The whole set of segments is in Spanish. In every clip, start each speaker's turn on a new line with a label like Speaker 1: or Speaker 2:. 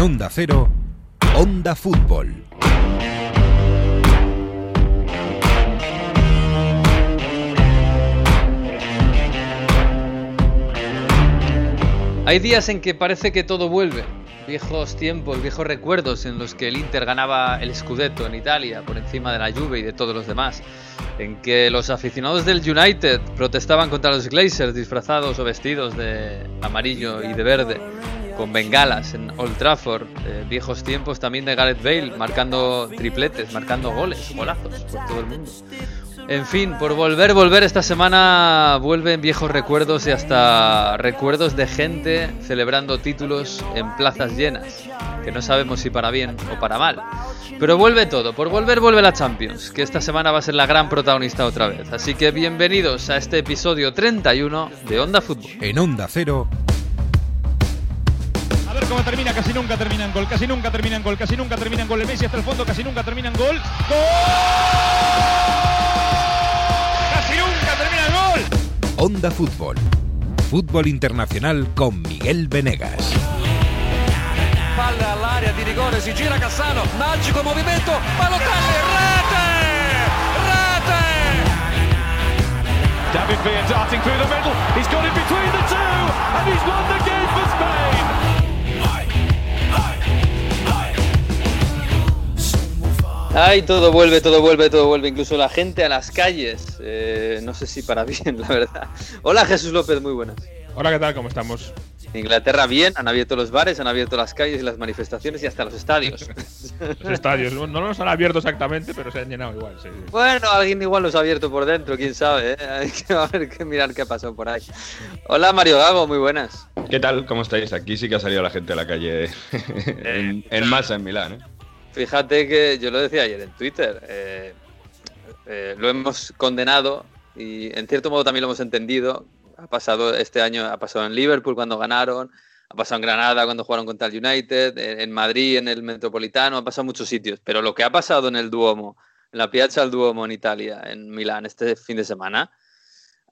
Speaker 1: En Onda Cero, Onda Fútbol.
Speaker 2: Hay días en que parece que todo vuelve. Viejos tiempos, viejos recuerdos en los que el Inter ganaba el Scudetto en Italia por encima de la Juve y de todos los demás. En que los aficionados del United protestaban contra los Glazers disfrazados o vestidos de amarillo y de verde con bengalas en Old Trafford. Eh, viejos tiempos también de Gareth Bale marcando tripletes, marcando goles, golazos por todo el mundo. En fin, por volver, volver esta semana vuelven viejos recuerdos y hasta recuerdos de gente celebrando títulos en plazas llenas, que no sabemos si para bien o para mal. Pero vuelve todo, por volver vuelve la Champions, que esta semana va a ser la gran protagonista otra vez. Así que bienvenidos a este episodio 31 de Onda Fútbol.
Speaker 1: En Onda Cero,
Speaker 3: cómo termina, casi nunca termina en gol, casi nunca termina en gol, casi nunca termina en gol. El Messi hasta el fondo, casi nunca termina en gol. ¡Gol! ¡Casi nunca termina en gol!
Speaker 1: Onda Fútbol. Fútbol Internacional con Miguel Venegas.
Speaker 4: Palla all'area di rigore, si gira Cassano, magico movimento, Balotelli, rete! Rete!
Speaker 3: David Villa darting through the middle. He's got it between the two, and he's won the
Speaker 2: Ay, todo vuelve, todo vuelve, todo vuelve, incluso la gente a las calles. Eh, no sé si para bien, la verdad. Hola Jesús López, muy buenas.
Speaker 3: Hola, ¿qué tal? ¿Cómo estamos?
Speaker 2: En Inglaterra bien, han abierto los bares, han abierto las calles y las manifestaciones y hasta los estadios.
Speaker 3: Los estadios no los han abierto exactamente, pero se han llenado igual. Sí, sí.
Speaker 2: Bueno, alguien igual los ha abierto por dentro, quién sabe. ¿eh? Hay que mirar qué ha pasado por ahí. Hola Mario Gago, muy buenas.
Speaker 5: ¿Qué tal? ¿Cómo estáis? Aquí sí que ha salido la gente a la calle en, en masa en Milán. ¿eh?
Speaker 2: Fíjate que yo lo decía ayer en Twitter, eh, eh, lo hemos condenado y en cierto modo también lo hemos entendido. Ha pasado este año, ha pasado en Liverpool cuando ganaron, ha pasado en Granada cuando jugaron contra el United, en, Madrid, en el Metropolitano, ha pasado en muchos sitios. Pero lo que ha pasado en el Duomo, en la Piazza del Duomo en Italia, en Milán, este fin de semana,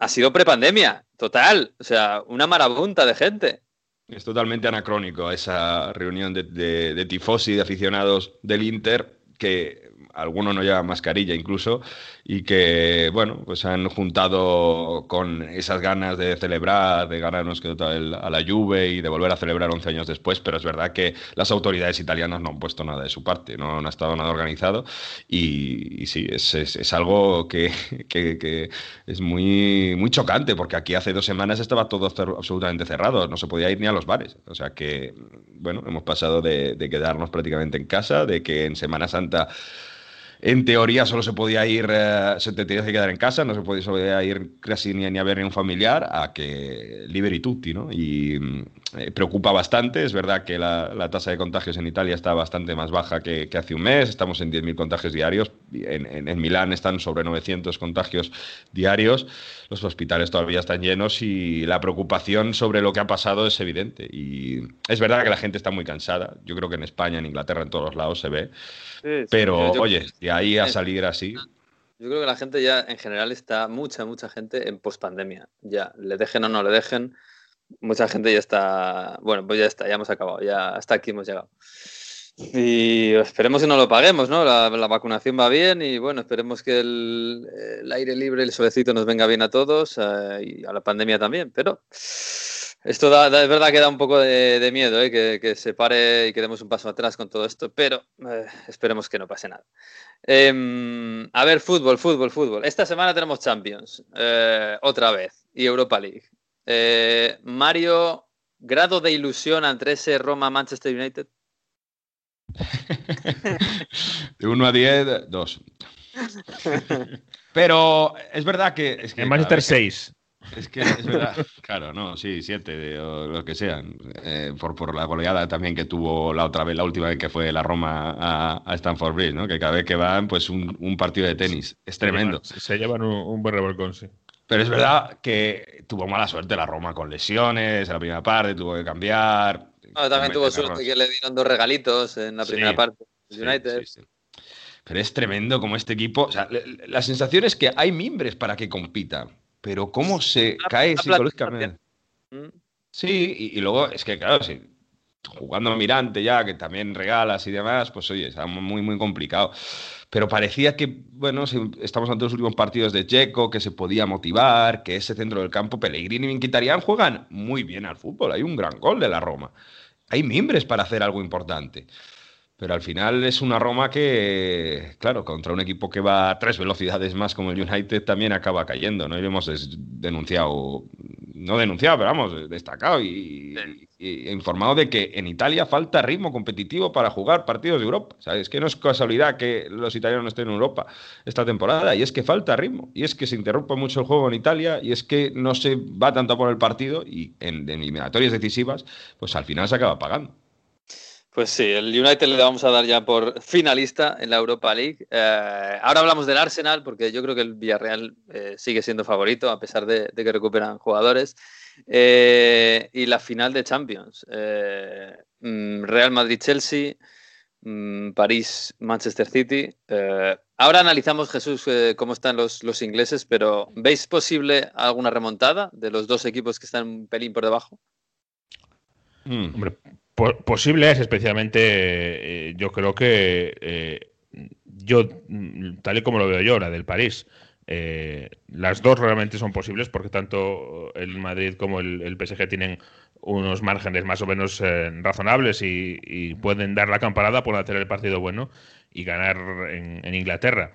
Speaker 2: ha sido prepandemia, total. O sea, una marabunta de gente.
Speaker 5: Es totalmente anacrónico esa reunión de, de, de tifosi, de aficionados del Inter, que algunos no llevan mascarilla incluso, y que, bueno, pues han juntado con esas ganas de celebrar, de ganarnos que a la Juve y de volver a celebrar 11 años después, pero es verdad que las autoridades italianas no han puesto nada de su parte, no, no ha estado nada organizado y, sí, es, es, algo que, que, es muy, muy chocante, porque aquí hace dos semanas estaba todo absolutamente cerrado, no se podía ir ni a los bares, o sea que, bueno, hemos pasado de, de quedarnos prácticamente en casa, de que en Semana Santa en teoría solo se podía ir, eh, se te tenías que quedar en casa, no se podía, ir casi ni, ni, a ver ni a un familiar, a que liberi tutti, ¿no? Y eh, preocupa bastante, es verdad que la, la, tasa de contagios en Italia está bastante más baja que, que hace un mes, estamos en 10.000 contagios diarios, en, en, en, Milán están sobre 900 contagios diarios, los hospitales todavía están llenos y la preocupación sobre lo que ha pasado es evidente. Y es verdad que la gente está muy cansada, yo creo que en España, en Inglaterra, en todos lados se ve. Sí, pero, yo, oye, de ahí a salir así.
Speaker 2: Yo creo que la gente ya, en general, está mucha, mucha gente en pospandemia. Ya, le dejen o no le dejen, mucha gente ya está. Bueno, pues ya está, ya hemos acabado, ya hasta aquí hemos llegado. Y esperemos que no lo paguemos, ¿no? La, la vacunación va bien y bueno, esperemos que el, el, aire libre, el solecito nos venga bien a todos eh, y a la pandemia también, pero esto da, da, es verdad que da un poco de, de miedo, ¿eh? que, que, se pare y que demos un paso atrás con todo esto, pero eh, esperemos que no pase nada. Eh, a ver, fútbol, fútbol, fútbol. Esta semana tenemos Champions, eh, otra vez, y Europa League. Eh, Mario, grado de ilusión ante ese Roma-Manchester United.
Speaker 5: de 1 a 10, 2. Pero es verdad que. Es que
Speaker 3: en Manchester 6.
Speaker 5: Es que es verdad, claro, no, sí, siete o lo que sean, eh, por, por la goleada también que tuvo la otra vez, la última vez que fue la Roma a, a Stanford Bridge, ¿no? Que cada vez que van, pues un, un partido de tenis, es tremendo.
Speaker 3: Se, se llevan un, un, buen revolcón, sí.
Speaker 5: Pero es verdad que tuvo mala suerte la Roma con lesiones en la primera parte, tuvo que cambiar.
Speaker 2: No, también tuvo suerte que le dieron dos regalitos en la primera sí, parte. United.
Speaker 5: Sí, Pero es tremendo como este equipo, o sea, la sensación es que hay mimbres para que compitan pero cómo se cae psicológicamente. Sí, y, y, luego es que, claro, si jugando Mirante ya, que también regalas y demás, pues oye, está muy, muy complicado. Pero parecía que, bueno, estamos ante los últimos partidos de Checo, que se podía motivar, que ese centro del campo, Pellegrini y Minquitarián juegan muy bien al fútbol. Hay un gran gol de la Roma. Hay mimbres para hacer algo importante. Pero al final es una Roma que, claro, contra un equipo que va a tres velocidades más como el United también acaba cayendo, ¿no? Y hemos denunciado, no denunciado, pero vamos, destacado y, informado de que en Italia falta ritmo competitivo para jugar partidos de Europa. ¿sabes? Es que no es casualidad que los italianos no estén en Europa esta temporada y es que falta ritmo y es que se interrumpe mucho el juego en Italia y es que no se va tanto por el partido y en, en eliminatorias decisivas, pues al final se acaba pagando.
Speaker 2: Pues sí, el United le vamos a dar ya por finalista en la Europa League. Eh, ahora hablamos del Arsenal, porque yo creo que el Villarreal eh, sigue siendo favorito, a pesar de, que recuperan jugadores. Eh, y la final de Champions. Mm, Real Madrid-Chelsea, mm, París-Manchester City. ahora analizamos, Jesús, cómo están los, los, ingleses, pero ¿veis posible alguna remontada de los dos equipos que están un pelín por debajo?
Speaker 6: Mm. Hombre, posible es especialmente, eh, yo creo que eh, yo, tal y como lo veo yo, la del París, eh, las dos realmente son posibles porque tanto el Madrid como el, PSG tienen unos márgenes más o menos razonables y, pueden dar la campanada, pueden hacer el partido bueno y ganar en Inglaterra.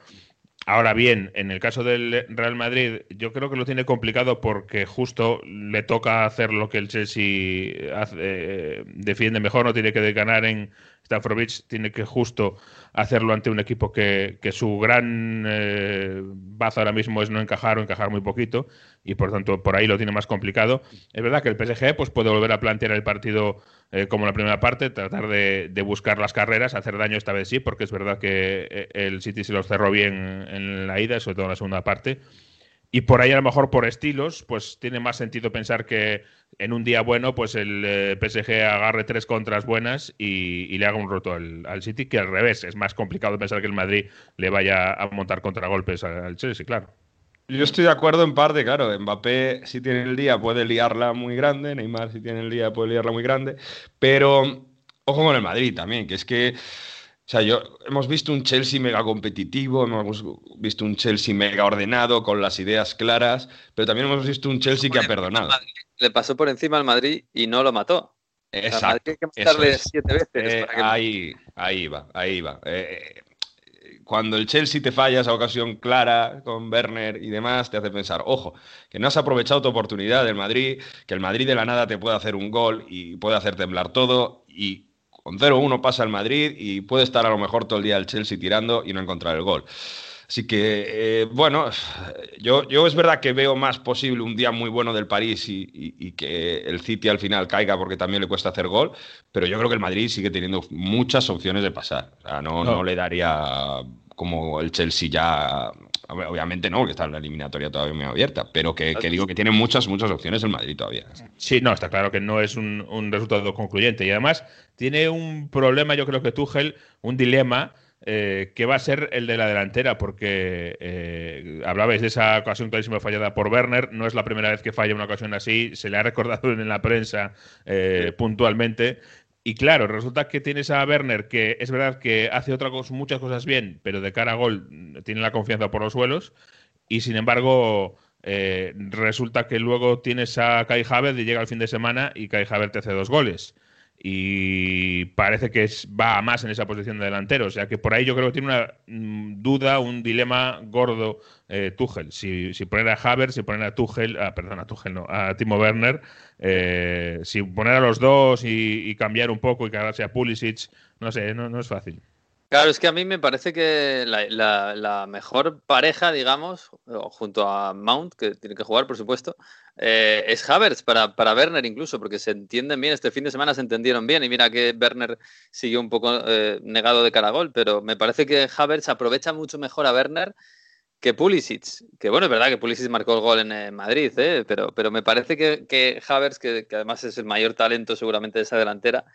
Speaker 6: Ahora bien, en el caso del Real Madrid, yo creo que lo tiene complicado porque justo le toca hacer lo que el Chelsea eh, defiende mejor, no tiene que ganar en Stamford Bridge, tiene que justo hacerlo ante un equipo que, su gran eh, baza ahora mismo es no encajar o encajar muy poquito y por tanto por ahí lo tiene más complicado. Es verdad que el PSG pues, puede volver a plantear el partido eh, como la primera parte, tratar de, buscar las carreras, hacer daño esta vez sí, porque es verdad que eh, el City se los cerró bien en la ida, sobre todo en la segunda parte. Y por ahí a lo mejor por estilos, pues tiene más sentido pensar que en un día bueno, pues el eh, PSG agarre tres contras buenas y, le haga un roto al, City, que al revés, es más complicado pensar que el Madrid le vaya a montar contragolpes al Chelsea, claro.
Speaker 5: Yo estoy de acuerdo en parte, claro, Mbappé si tiene el día puede liarla muy grande, Neymar si tiene el día puede liarla muy grande, pero ojo con el Madrid también, que es que... O sea, yo, hemos visto un Chelsea mega competitivo, hemos visto un Chelsea mega ordenado, con las ideas claras, pero también hemos visto un Chelsea que ha perdonado.
Speaker 2: Le pasó por encima al Madrid y no lo mató.
Speaker 5: Exacto. hay que matarle siete veces. Eh, ahí, ahí va, ahí va. Eh, cuando el Chelsea te falla esa ocasión clara con Werner y demás, te hace pensar, ojo, que no has aprovechado tu oportunidad del Madrid, que el Madrid de la nada te puede hacer un gol y puede hacer temblar todo y con 0-1 pasa el Madrid y puede estar a lo mejor todo el día el Chelsea tirando y no encontrar el gol. Así que, eh, bueno, yo, yo es verdad que veo más posible un día muy bueno del París y, que el City al final caiga porque también le cuesta hacer gol, pero yo creo que el Madrid sigue teniendo muchas opciones de pasar. O sea, no, no. le daría como el Chelsea ya obviamente no, porque está la eliminatoria todavía muy abierta, pero que, digo que tiene muchas, muchas opciones el Madrid todavía.
Speaker 6: Sí, no, está claro que no es un, resultado concluyente y además tiene un problema, yo creo que Tuchel, un dilema. Eh, que va a ser el de la delantera, porque eh, hablabais de esa ocasión clarísima fallada por Werner, no es la primera vez que falla una ocasión así, se le ha recordado en la prensa eh, puntualmente, y claro, resulta que tienes a Werner, que es verdad que hace otra cosa, muchas cosas bien, pero de cara a gol mm, tiene la confianza por los suelos. Y sin embargo, eh, resulta que luego tienes a Kai Havertz y llega el fin de semana y Kai Havertz te hace dos goles y parece que va más en esa posición de delantero. O sea que por ahí yo creo que tiene una mm, duda, un dilema gordo eh, Tuchel. Si, si, poner a Haver, si poner a Tuchel, ah, perdón, a Tuchel no, a Timo Werner, eh, si poner a los dos y, cambiar un poco y cargarse a Pulisic, no sé, no es fácil.
Speaker 2: Claro, es que a mí me parece que la, mejor pareja, digamos, junto a Mount, que tiene que jugar, por supuesto, eh, es Havertz para, para Werner incluso, porque se entienden bien, este fin de semana se entendieron bien y mira que Werner siguió un poco eh, negado de cara a gol, pero me parece que Havertz aprovecha mucho mejor a Werner que Pulisic, que bueno, es verdad que Pulisic marcó el gol en Madrid, ¿eh? pero, pero me parece que, que Havertz, que, además es el mayor talento seguramente de esa delantera,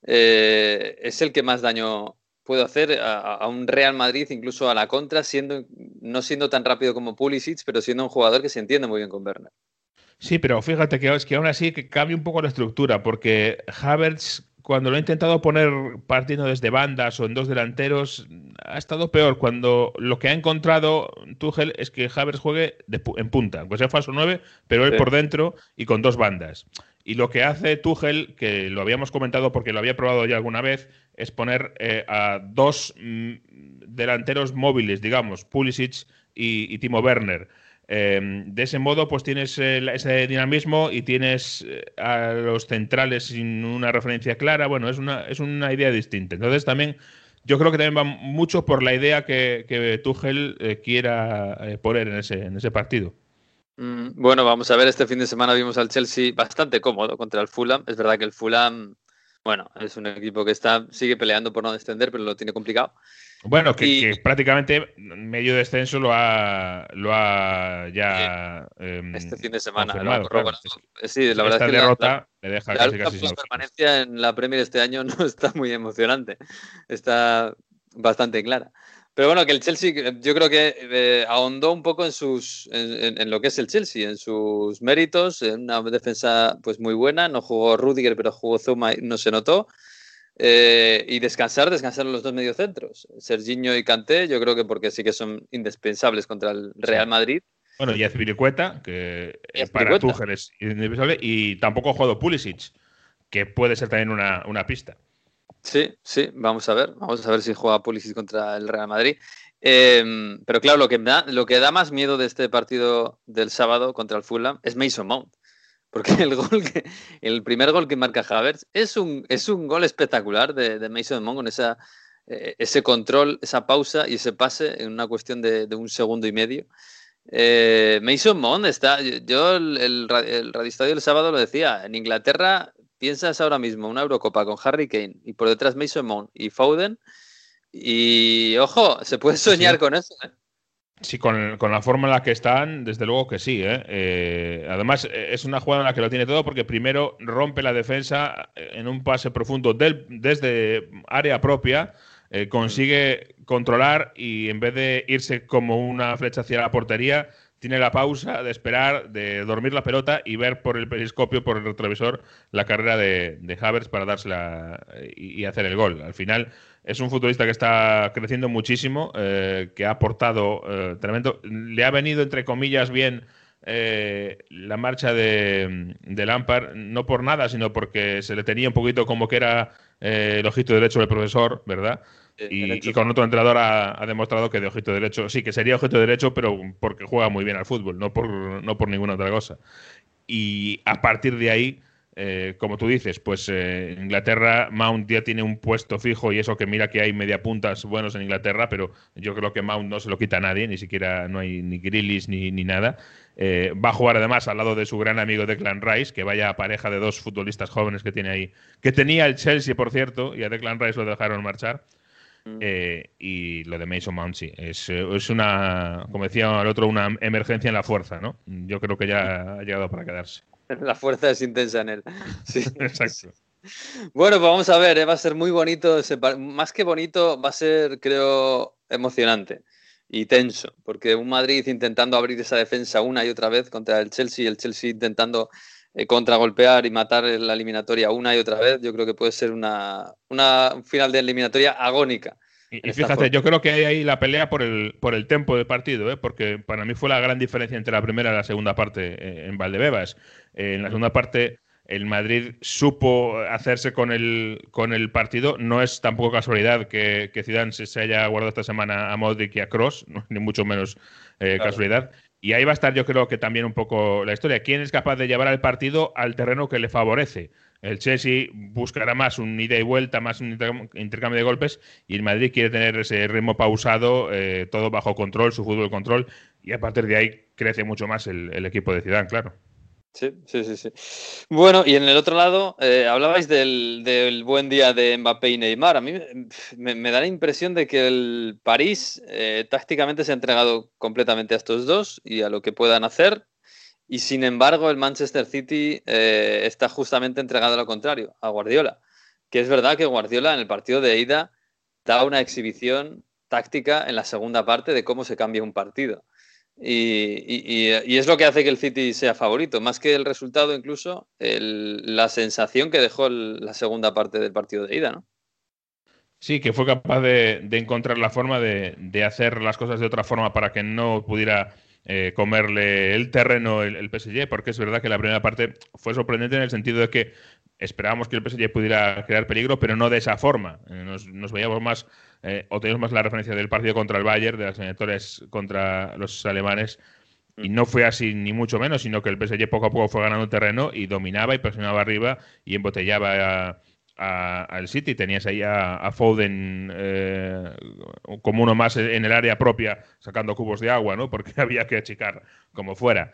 Speaker 2: es el que más daño puedo hacer a, un Real Madrid, incluso a la contra, siendo no siendo tan rápido como Pulisic, pero siendo un jugador que se entiende muy bien con Werner.
Speaker 6: Sí, pero fíjate que es que aún así que cambia un poco la estructura, porque Havertz cuando lo ha intentado poner partiendo desde bandas o en dos delanteros, ha estado peor. Cuando lo que ha encontrado Tuchel es que Havertz juegue en punta, aunque sea falso 9, pero él por dentro y con dos bandas. Y lo que hace Tuchel, que lo habíamos comentado porque lo había probado ya alguna vez, es poner eh, a dos mm, delanteros móviles, digamos, Pulisic y, Timo Werner. Em, de ese modo, pues tienes eh, ese dinamismo y tienes eh, a los centrales sin una referencia clara. Bueno, es una, es una idea distinta. Entonces, también yo creo que también va mucho por la idea que, que Tuchel quiera poner en ese, en ese partido.
Speaker 2: Mm, bueno, vamos a ver, este fin de semana vimos al Chelsea bastante cómodo contra el Fulham. Es verdad que el Fulham, bueno, es un equipo que está, sigue peleando por no descender, pero lo tiene complicado.
Speaker 6: Bueno, que, prácticamente medio descenso lo ha, lo ha ya.
Speaker 2: Em, este fin de semana.
Speaker 6: Sí, la verdad es que derrota le deja casi,
Speaker 2: casi La permanencia en la Premier este año no está muy emocionante. Está bastante clara. Pero bueno, que el Chelsea, yo creo que eh, ahondó un poco en sus en, lo que es el Chelsea, en sus méritos, en una defensa pues muy buena. No jugó Rudiger, pero jugó Zuma y no se notó. Eh, y descansar, descansar los dos mediocentros, Serginho y Kanté, yo creo que porque sí que son indispensables contra el Real Madrid.
Speaker 6: Bueno, y Azpilicueta, que para Tuchel es indispensable, y tampoco ha jugado Pulisic, que puede ser también una, pista.
Speaker 2: Sí, sí, vamos a ver, vamos a ver si juega Pulisic contra el Real Madrid. Em, pero claro, lo que, da, lo que da más miedo de este partido del sábado contra el Fulham es Mason Mount. Porque el gol que, el primer gol que marca Havertz es un, gol espectacular de, Mason Mount con esa, eh, ese control, esa pausa y ese pase en una cuestión de, un segundo y medio. Eh, Mason Mount está, yo el, el, el radioestadio del sábado lo decía, en Inglaterra piensas ahora mismo una Eurocopa con Harry Kane y por detrás Mason Mount y Foden y ojo, se puede soñar con eso. ¿eh?
Speaker 6: Sí, con, la forma en la que están, desde luego que sí. ¿eh? Eh, además, eh, es una jugada en la que lo tiene todo porque primero rompe la defensa en un pase profundo del, desde área propia, consigue controlar y en vez de irse como una flecha hacia la portería, tiene la pausa de esperar, de dormir la pelota y ver por el periscopio, por el retrovisor, la carrera de, de Havers para dársela y, y hacer el gol. Al final es un futbolista que está creciendo muchísimo, eh, que ha aportado eh, tremendo. Le ha venido, entre comillas, bien eh, la marcha de, de, Lampard, no por nada, sino porque se le tenía un poquito como que era el ojito derecho del profesor, ¿verdad? Y, con otro entrenador ha, demostrado que de ojito derecho, sí, que sería ojito derecho, pero porque juega muy bien al fútbol, no por, no por ninguna otra cosa. Y a partir de ahí eh, como tú dices, pues eh, Inglaterra, Mount ya tiene un puesto fijo y eso que mira que hay media puntas buenos en Inglaterra, pero yo creo que Mount no se lo quita a nadie, ni siquiera no hay ni grillis ni, ni nada. Eh, va a jugar además al lado de su gran amigo Declan Rice, que vaya pareja de dos futbolistas jóvenes que tiene ahí, que tenía el Chelsea, por cierto, y a Declan Rice lo dejaron marchar. Mm. y lo de Mason Mount sí, es, es, una, como decía el otro, una emergencia en la fuerza, ¿no? Yo creo que ya ha llegado para quedarse.
Speaker 2: La fuerza es intensa en él. Sí.
Speaker 6: Exacto.
Speaker 2: Bueno, pues vamos a ver, ¿eh? va a ser muy bonito, más que bonito, va a ser, creo, emocionante y tenso, porque un Madrid intentando abrir esa defensa una y otra vez contra el Chelsea, y el Chelsea intentando eh, contragolpear y matar la eliminatoria una y otra vez, yo creo que puede ser una, una un final de eliminatoria agónica.
Speaker 6: Y, fíjate, yo creo que hay ahí la pelea por el, por el tempo del partido, ¿eh? porque para mí fue la gran diferencia entre la primera y la segunda parte eh, en Valdebebas. Eh, en la segunda parte, el Madrid supo hacerse con el, con el partido. No es tampoco casualidad que, que Zidane se, haya guardado esta semana a Modric y a Cross, ni mucho menos casualidad. Y ahí va a estar, yo creo que también un poco la historia. ¿Quién es capaz de llevar al partido al terreno que le favorece? El Chelsea buscará más un ida y vuelta, más un intercambio de golpes y el Madrid quiere tener ese ritmo pausado, eh, todo bajo control, su fútbol control y a partir de ahí crece mucho más el, equipo de Zidane, claro.
Speaker 2: Sí, sí, sí, sí. Bueno, y en el otro lado, eh, hablabais del, buen día de Mbappé y Neymar. A mí me, da la impresión de que el París eh, tácticamente se ha entregado completamente a estos dos y a lo que puedan hacer. Y sin embargo, el Manchester City eh, está justamente entregado a lo contrario, a Guardiola. Que es verdad que Guardiola en el partido de ida da una exhibición táctica en la segunda parte de cómo se cambia un partido. Y, es lo que hace que el City sea favorito, más que el resultado, incluso la sensación que dejó la segunda parte del partido de ida, ¿no?
Speaker 6: Sí, que fue capaz de, encontrar la forma de, hacer las cosas de otra forma para que no pudiera eh, comerle el terreno el, el, PSG, porque es verdad que la primera parte fue sorprendente en el sentido de que esperábamos que el PSG pudiera crear peligro, pero no de esa forma. Eh, nos, veíamos más, eh, o teníamos más la referencia del partido contra el Bayern, de las eliminatorias contra los alemanes, y no fue así ni mucho menos, sino que el PSG poco a poco fue ganando terreno y dominaba y presionaba arriba y embotellaba al City. Tenías ahí a, Foden eh, como uno más en el área propia, sacando cubos de agua, ¿no? Porque había que achicar como fuera.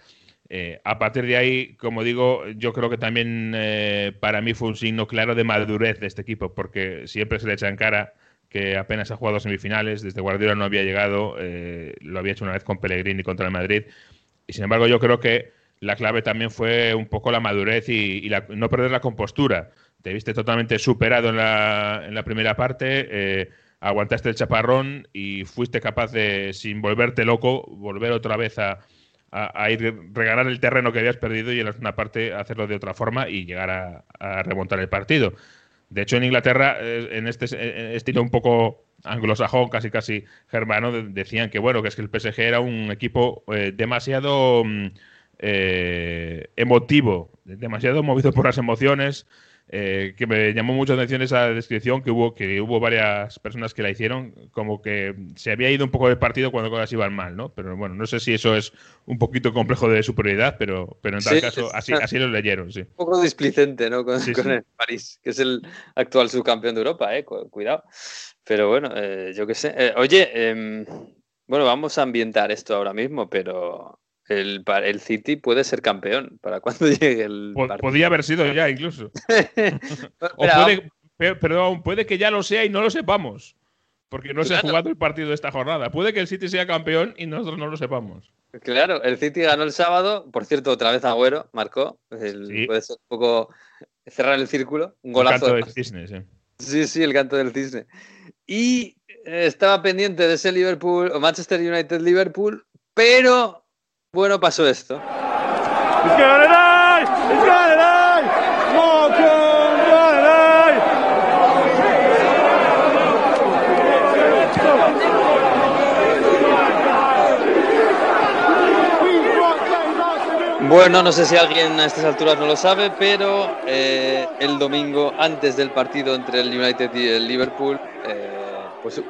Speaker 6: Eh, a partir de ahí, como digo, yo creo que también eh, para mí fue un signo claro de madurez de este equipo, porque siempre se le echa en cara que apenas ha jugado semifinales, desde Guardiola no había llegado, eh, lo había hecho una vez con Pellegrini contra el Madrid, y sin embargo yo creo que la clave también fue un poco la madurez y, no perder la compostura. Te viste totalmente superado en la, en la primera parte, aguantaste el chaparrón y fuiste capaz de, sin volverte loco, volver otra vez a, a, ir regalar el terreno que habías perdido y en la segunda parte hacerlo de otra forma y llegar a, remontar el partido. De hecho, en Inglaterra, eh, en este estilo un poco anglosajón, casi casi germano, decían que bueno, que es que el PSG era un equipo eh, demasiado mm, eh, emotivo, demasiado movido por las emociones, eh, que me llamó mucho la atención esa descripción que hubo, que hubo varias personas que la hicieron, como que se había ido un poco del partido cuando cosas iban mal, ¿no? Pero bueno, no sé si eso es un poquito complejo de superioridad, pero, pero en tal caso así, así lo leyeron, sí. Un
Speaker 2: poco displicente, ¿no? Con, el París, que es el actual subcampeón de Europa, ¿eh? Cuidado. Pero bueno, eh, yo qué sé. Eh, oye, em, bueno, vamos a ambientar esto ahora mismo, pero el, el City puede ser campeón para cuando llegue el
Speaker 6: partido. Podría haber sido ya incluso. o puede, perdón, puede que ya lo sea y no lo sepamos. Porque no se ha jugado el partido de esta jornada. Puede que el City sea campeón y nosotros no lo sepamos.
Speaker 2: Claro, el City ganó el sábado. Por cierto, otra vez Agüero marcó. Puede ser un poco cerrar el círculo. Un golazo.
Speaker 6: El canto del cisne, sí.
Speaker 2: Sí, sí, el canto del cisne. Y eh, estaba pendiente de ese Liverpool o Manchester United Liverpool, pero bueno, pasó esto. Bueno, no sé si alguien a estas alturas no lo sabe, pero eh, el domingo, antes del partido entre el United y el Liverpool, eh, pues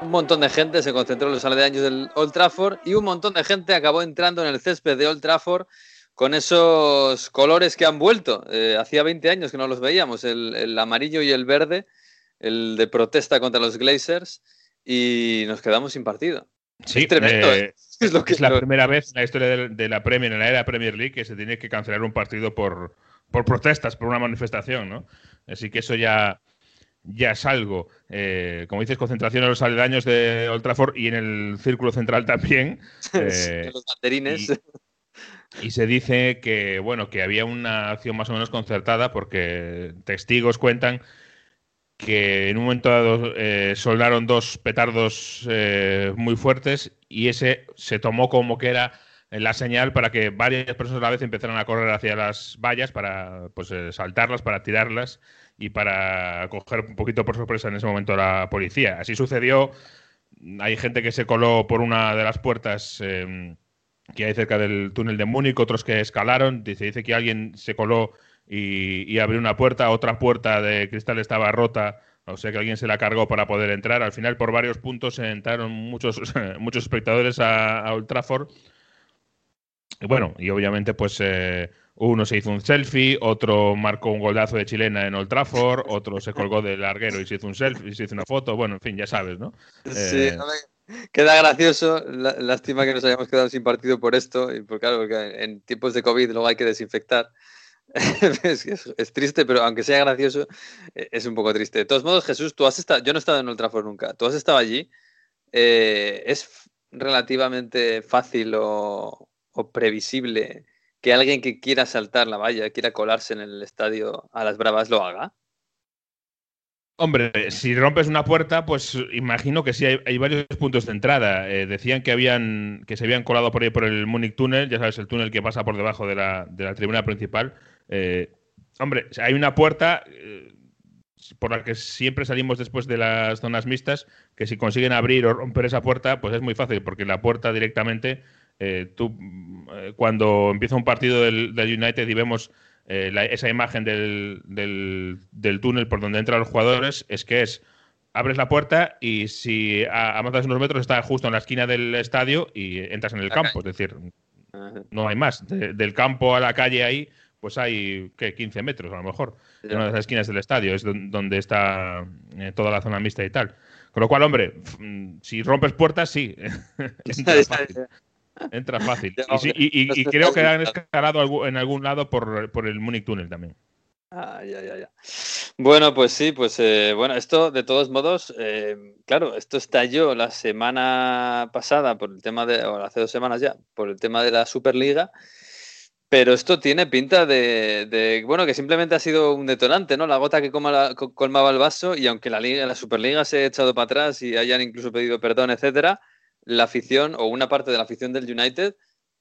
Speaker 2: un montón de gente se concentró en los aledaños del Old Trafford y un montón de gente acabó entrando en el césped de Old Trafford con esos colores que han vuelto. Eh, hacía 20 años que no los veíamos, el, amarillo y el verde, el de protesta contra los Glazers, y nos quedamos sin partido.
Speaker 6: Sí, tremendo. Eh, ¿eh? Es, lo que es la primera vez en la historia de, la Premier, en la era Premier League, que se tiene que cancelar un partido por, por protestas, por una manifestación, ¿no? Así que eso ya, ya es algo. Eh, como dices, concentración en los aledaños de Old Trafford y en el círculo central también.
Speaker 2: Eh, los banderines.
Speaker 6: Y, se dice que, bueno, que había una acción más o menos concertada porque testigos cuentan que en un momento dado eh, soldaron dos petardos muy fuertes y ese se tomó como que era la señal para que varias personas a la vez empezaran a correr hacia las vallas para pues, saltarlas, para tirarlas y para coger un poquito por sorpresa en ese momento a la policía. Así sucedió. Hay gente que se coló por una de las puertas em, que hay cerca del túnel de Múnich, otros que escalaron. Dice, dice que alguien se coló y, abrió una puerta, otra puerta de cristal estaba rota. O sea que alguien se la cargó para poder entrar. Al final, por varios puntos, entraron muchos, muchos espectadores a, a Old Trafford. Y bueno, y obviamente, pues eh, uno se hizo un selfie, otro marcó un goldazo de chilena en Old Trafford, otro se colgó del larguero y se hizo un selfie, se hizo una foto. Bueno, en fin, ya sabes, ¿no?
Speaker 2: Sí, eh, queda gracioso. Lástima que nos hayamos quedado sin partido por esto. Y por, claro, porque en tiempos de COVID luego hay que desinfectar. es, triste, pero aunque sea gracioso, e, es un poco triste. De todos modos, Jesús, tú has estado, yo no he estado en Old Trafford nunca, tú has estado allí. Eh, ¿Es relativamente fácil o, o previsible que alguien que quiera saltar la valla, quiera colarse en el estadio a las bravas, lo haga?
Speaker 6: Hombre, si rompes una puerta, pues imagino que sí hay, varios puntos de entrada. Eh, decían que habían que se habían colado por ahí por el Munich Tunnel, ya sabes, el túnel que pasa por debajo de la, de la tribuna principal. Eh, hombre, hay una puerta eh, por la que siempre salimos después de las zonas mixtas, que si consiguen abrir o romper esa puerta, pues es muy fácil, porque la puerta directamente, tú cuando empieza un partido del, del United y vemos eh, esa imagen del, del, túnel por donde entran los jugadores es que es abres la puerta y si a, más de unos metros está justo en la esquina del estadio y entras en el campo, es decir, no hay más. del campo a la calle ahí, pues hay ¿qué? 15 metros a lo mejor, en una de las esquinas del estadio, es donde está eh, toda la zona mixta y tal. Con lo cual, hombre, si rompes puertas, sí. Entra fácil. y, creo que han escalado en algún lado por, por el Munich Tunnel también.
Speaker 2: Ah, ya, ya, ya. Bueno, pues sí, pues eh, bueno, esto de todos modos, eh, claro, esto estalló la semana pasada por el tema de, o hace dos semanas ya, por el tema de la Superliga, pero esto tiene pinta de, bueno, que simplemente ha sido un detonante, ¿no? La gota que colmaba el vaso y aunque la liga, la Superliga se ha echado para atrás y hayan incluso pedido perdón, etcétera, la afición o una parte de la afición del United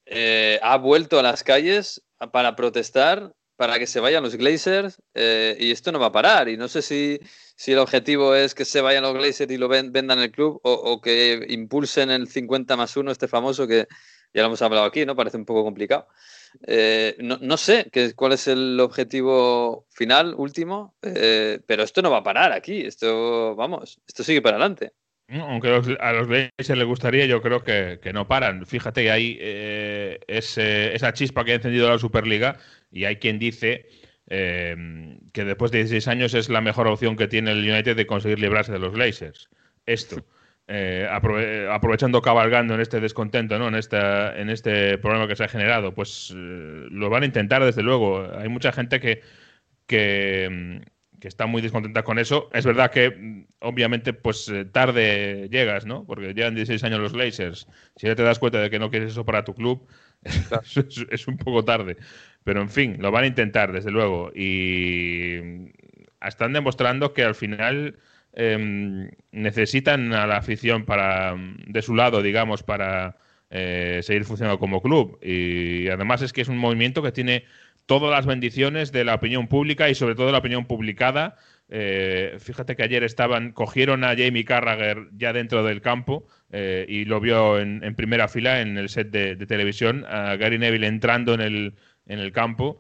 Speaker 2: eh, ha vuelto a las calles para protestar para que se vayan los Glazers eh, y esto no va a parar. Y no sé si, si, el objetivo es que se vayan los Glazers y lo vendan el club o, que impulsen el 50 más 1, este famoso que ya lo hemos hablado aquí, ¿no? Parece un poco complicado. Eh, no, sé qué, cuál es el objetivo final, último, pero esto no va a parar aquí. Esto, vamos, esto sigue para adelante.
Speaker 6: Aunque a los Blazers les gustaría, yo creo que, no paran. Fíjate que hay eh, esa chispa que ha encendido la Superliga y hay quien dice em, que después de 16 años es la mejor opción que tiene el United de conseguir librarse de los Blazers. Esto. Eh, aprovechando cabalgando en este descontento, ¿no? en, esta, en este problema que se ha generado, pues eh, lo van a intentar desde luego. Hay mucha gente que, que, que está muy descontenta con eso. Es verdad que, mm, obviamente, pues eh, tarde llegas, ¿no? Porque llevan 16 años los Blazers. Si ya te das cuenta de que no quieres eso para tu club, es, un poco tarde. Pero, en fin, lo van a intentar, desde luego. Y mm, están demostrando que al final em, necesitan a la afición para mm, de su lado, digamos, para eh, seguir funcionando como club. Y además es que es un movimiento que tiene todas las bendiciones de la opinión pública y sobre todo la opinión publicada. Eh, fíjate que ayer estaban, cogieron a Jamie Carragher ya dentro del campo eh, y lo vio en, primera fila en el set de, televisión, a Gary Neville entrando en el, en el campo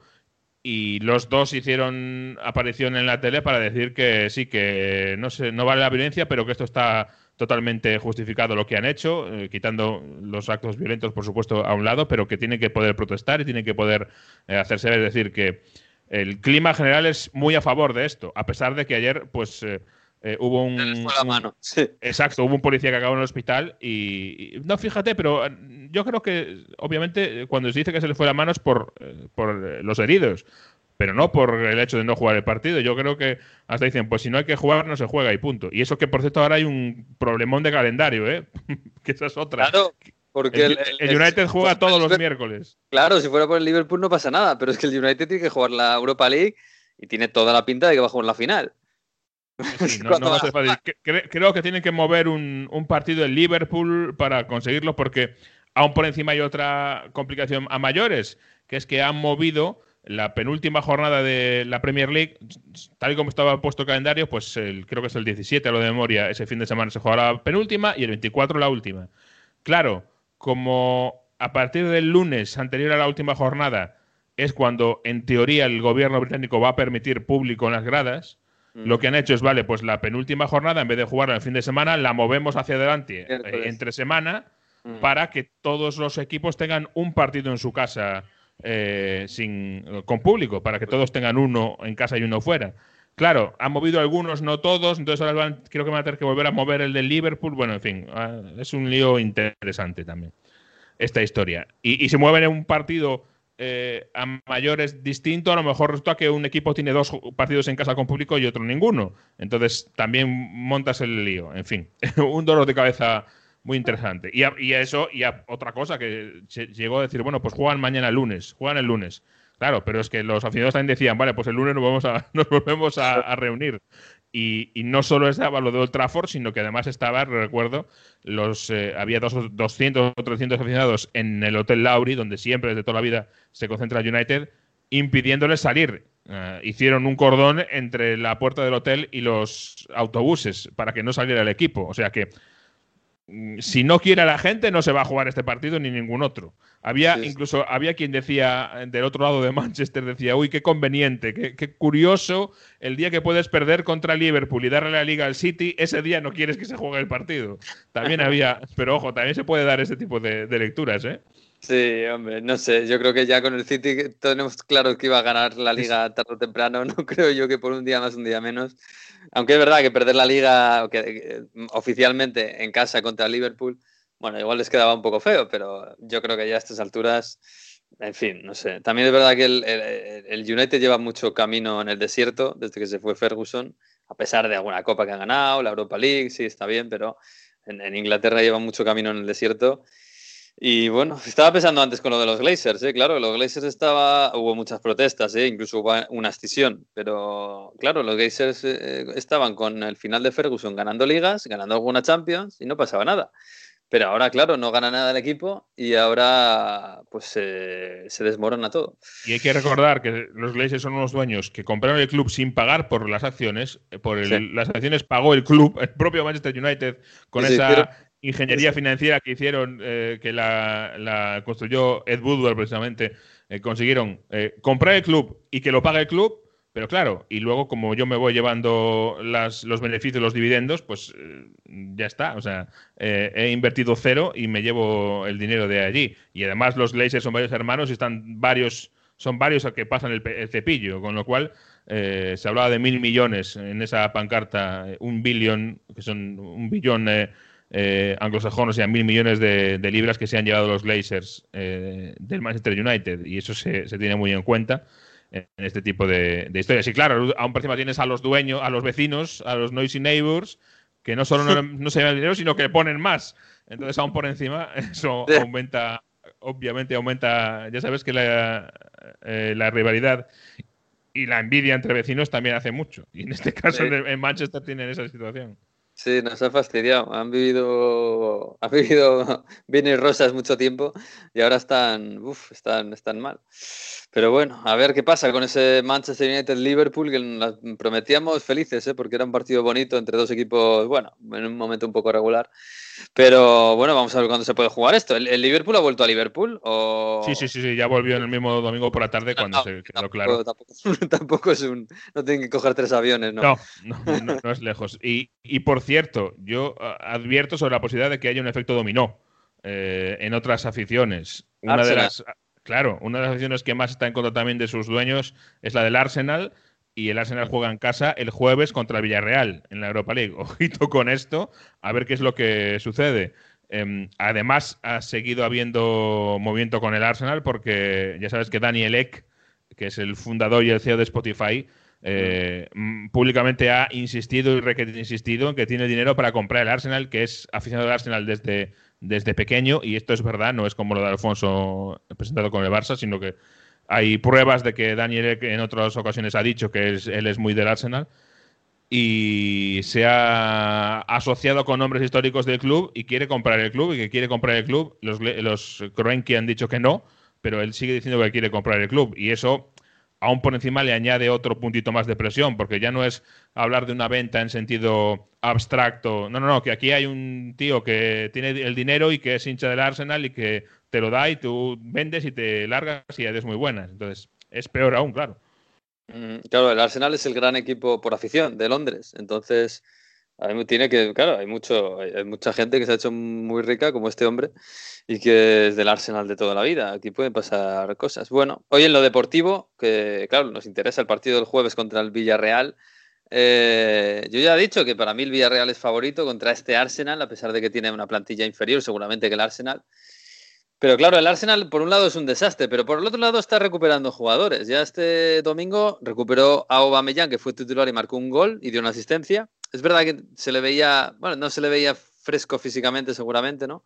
Speaker 6: y los dos hicieron aparición en la tele para decir que sí, que no, se, no vale la violencia, pero que esto está totalmente justificado lo que han hecho, eh, quitando los actos violentos, por supuesto, a un lado, pero que tienen que poder protestar y tienen que poder eh, hacerse ver. Es decir, que el clima general es muy a favor de esto, a pesar de que ayer, pues. Eh, hubo un,
Speaker 2: mano.
Speaker 6: exacto hubo un policía que acabó en el hospital y, no fíjate pero yo creo que obviamente cuando se dice que se le fue la mano es por, por los heridos pero no por el hecho de no jugar el partido. Yo creo que hasta dicen, pues si no hay que jugar, no se juega y punto. Y eso que, por cierto, ahora hay un problemón de calendario, ¿eh? que esa es otra.
Speaker 2: Claro, porque
Speaker 6: el, United juega todos los miércoles.
Speaker 2: Claro, si fuera por el Liverpool no pasa nada, pero es que el United tiene que jugar la Europa League y tiene toda la pinta de que va a jugar la final.
Speaker 6: Creo que tienen que mover un, un partido en Liverpool para conseguirlo porque aún por encima hay otra complicación a mayores, que es que han movido la penúltima jornada de la Premier League, tal y como estaba puesto el calendario, pues creo que es el 17 a lo de memoria, ese fin de semana se juega la penúltima y el 24 la última. Claro, como a partir del lunes anterior a la última jornada es cuando en teoría el gobierno británico va a permitir público en las gradas, mm. lo que han hecho es, vale, pues la penúltima jornada, en vez de jugarla el fin de semana, la movemos hacia adelante eh, entre semana mm. para que todos los equipos tengan un partido en su casa eh, sin, con público, para que todos tengan uno en casa y uno fuera. Claro, han movido algunos, no todos, entonces ahora van, creo que van a tener que volver a mover el de Liverpool. Bueno, en fin, ah, es un lío interesante también esta historia. Y, se mueven en un partido eh, a mayores distinto, a lo mejor resulta que un equipo tiene dos partidos en casa con público y otro ninguno. Entonces también montas el lío. En fin, un dolor de cabeza muy interesante. Y a, eso, y a otra cosa que llegó a decir, bueno, pues juegan mañana lunes, juegan el lunes. Claro, pero es que los aficionados también decían, vale, pues el lunes nos, vamos a, nos volvemos a, reunir. Y, no solo estaba lo de Old Trafford, sino que además estaba, recuerdo, los eh, había dos, 200 o 300 aficionados en el Hotel Lauri, donde siempre desde toda la vida se concentra United, impidiéndoles salir. Eh, hicieron un cordón entre la puerta del hotel y los autobuses para que no saliera el equipo. O sea que si no quiere a la gente, no se va a jugar este partido ni ningún otro. Había incluso había quien decía del otro lado de Manchester decía, uy, qué conveniente, qué, curioso el día que puedes perder contra Liverpool y darle la liga al City, ese día no quieres que se juegue el partido. También había, pero ojo, también se puede dar ese tipo de, de lecturas, ¿eh?
Speaker 2: Sí, hombre, no sé, yo creo que ya con el City tenemos claro que iba a ganar la liga tarde o temprano, no creo yo que por un día más, un día menos. Aunque es verdad que perder la liga que, oficialmente en casa contra Liverpool, bueno, igual les quedaba un poco feo, pero yo creo que ya a estas alturas, en fin, no sé. También es verdad que el, el United lleva mucho camino en el desierto desde que se fue Ferguson, a pesar de alguna copa que han ganado, la Europa League, sí, está bien, pero en, en Inglaterra lleva mucho camino en el desierto. Y bueno, estaba pensando antes con lo de los Glazers, ¿eh? claro, los Glazers estaba, hubo muchas protestas, ¿eh? incluso hubo una escisión, pero claro, los Glazers eh, estaban con el final de Ferguson ganando ligas, ganando alguna Champions y no pasaba nada. Pero ahora, claro, no gana nada el equipo y ahora pues se desmorona todo.
Speaker 6: Y hay que recordar que los Glazers son unos dueños que compraron el club sin pagar por las acciones, eh, por las acciones pagó el club, el propio Manchester United, con esa ingeniería financiera que hicieron, eh, que la, construyó Ed Woodward precisamente, eh, consiguieron eh, comprar el club y que lo pague el club, pero claro, y luego como yo me voy llevando las, los beneficios, los dividendos, pues ya está, o sea, he invertido cero y me llevo el dinero de allí. Y además los Glazers son varios hermanos y están varios, son varios a que pasan el, el cepillo, con lo cual... se hablaba de mil millones en esa pancarta, un billón, que son un billón eh, anglosajones, o sea, mil millones de, libras que se han llevado los Glazers eh, del Manchester United. Y eso se, tiene muy en cuenta en este tipo de, historias. Y claro, aún por encima tienes a los dueños, a los vecinos, a los noisy neighbors, que no solo no, se llevan dinero, sino que ponen más. Entonces, aún por encima, eso aumenta, obviamente aumenta, ya sabes que la, eh, la rivalidad y la envidia entre vecinos también hace mucho. Y en este caso, en Manchester tienen esa situación.
Speaker 2: Sí, nos ha fastidiado. Han vivido, han vivido bienes rosas mucho tiempo y ahora están, uf, están, están mal. Pero bueno, a ver qué pasa con ese Manchester United-Liverpool que nos prometíamos felices, ¿eh? porque era un partido bonito entre dos equipos, bueno, en un momento un poco regular. Pero bueno, vamos a ver cuándo se puede jugar esto. ¿El, Liverpool ha vuelto a Liverpool? O...
Speaker 6: Sí, sí, sí, sí, ya volvió en el mismo domingo por la tarde cuando se quedó claro.
Speaker 2: Tampoco, es un. No tienen que coger tres aviones, ¿no?
Speaker 6: No, no, es lejos. Y, y, por cierto, yo advierto sobre la posibilidad de que haya un efecto dominó eh, en otras aficiones. Una de las. Claro, una de las aficiones que más está en contra también de sus dueños es la del Arsenal y el Arsenal juega en casa el jueves contra el Villarreal en la Europa League. Ojito con esto, a ver qué es lo que sucede. Em, además, ha seguido habiendo movimiento con el Arsenal porque ya sabes que Daniel Eck, que es el fundador y el CEO de Spotify, eh, mm, públicamente ha insistido y insistido en que tiene dinero para comprar el Arsenal, que es aficionado al Arsenal desde, desde pequeño, y esto es verdad, no es como lo de Alfonso presentado con el Barça, sino que hay pruebas de que Daniel en otras ocasiones ha dicho que él es muy del Arsenal y se ha asociado con nombres históricos del club y quiere comprar el club y que quiere comprar el club. Los, los Kroenke han dicho que no, pero él sigue diciendo que quiere comprar el club y eso aún por encima le añade otro puntito más de presión, porque ya no es hablar de una venta en sentido abstracto. No, no, no, que aquí hay un tío que tiene el dinero y que es hincha del Arsenal y que te lo da y tú vendes y te largas y eres muy buenas. Entonces, es peor aún, claro.
Speaker 2: Mm, claro, el Arsenal es el gran equipo por afición de Londres. Entonces, tiene que, claro, hay mucho, hay mucha gente que se ha hecho muy rica, como este hombre, y que es del Arsenal de toda la vida. Aquí pueden pasar cosas. Bueno, hoy en lo deportivo, que claro, nos interesa el partido del jueves contra el Villarreal. Eh, yo ya he dicho que para mí el Villarreal es favorito contra este Arsenal, a pesar de que tiene una plantilla inferior, seguramente que el Arsenal. Pero claro, el Arsenal por un lado es un desastre, pero por el otro lado está recuperando jugadores. Ya este domingo recuperó a Aubameyang, que fue titular y marcó un gol y dio una asistencia. Es verdad que se le veía, bueno, no se le veía fresco físicamente seguramente, ¿no?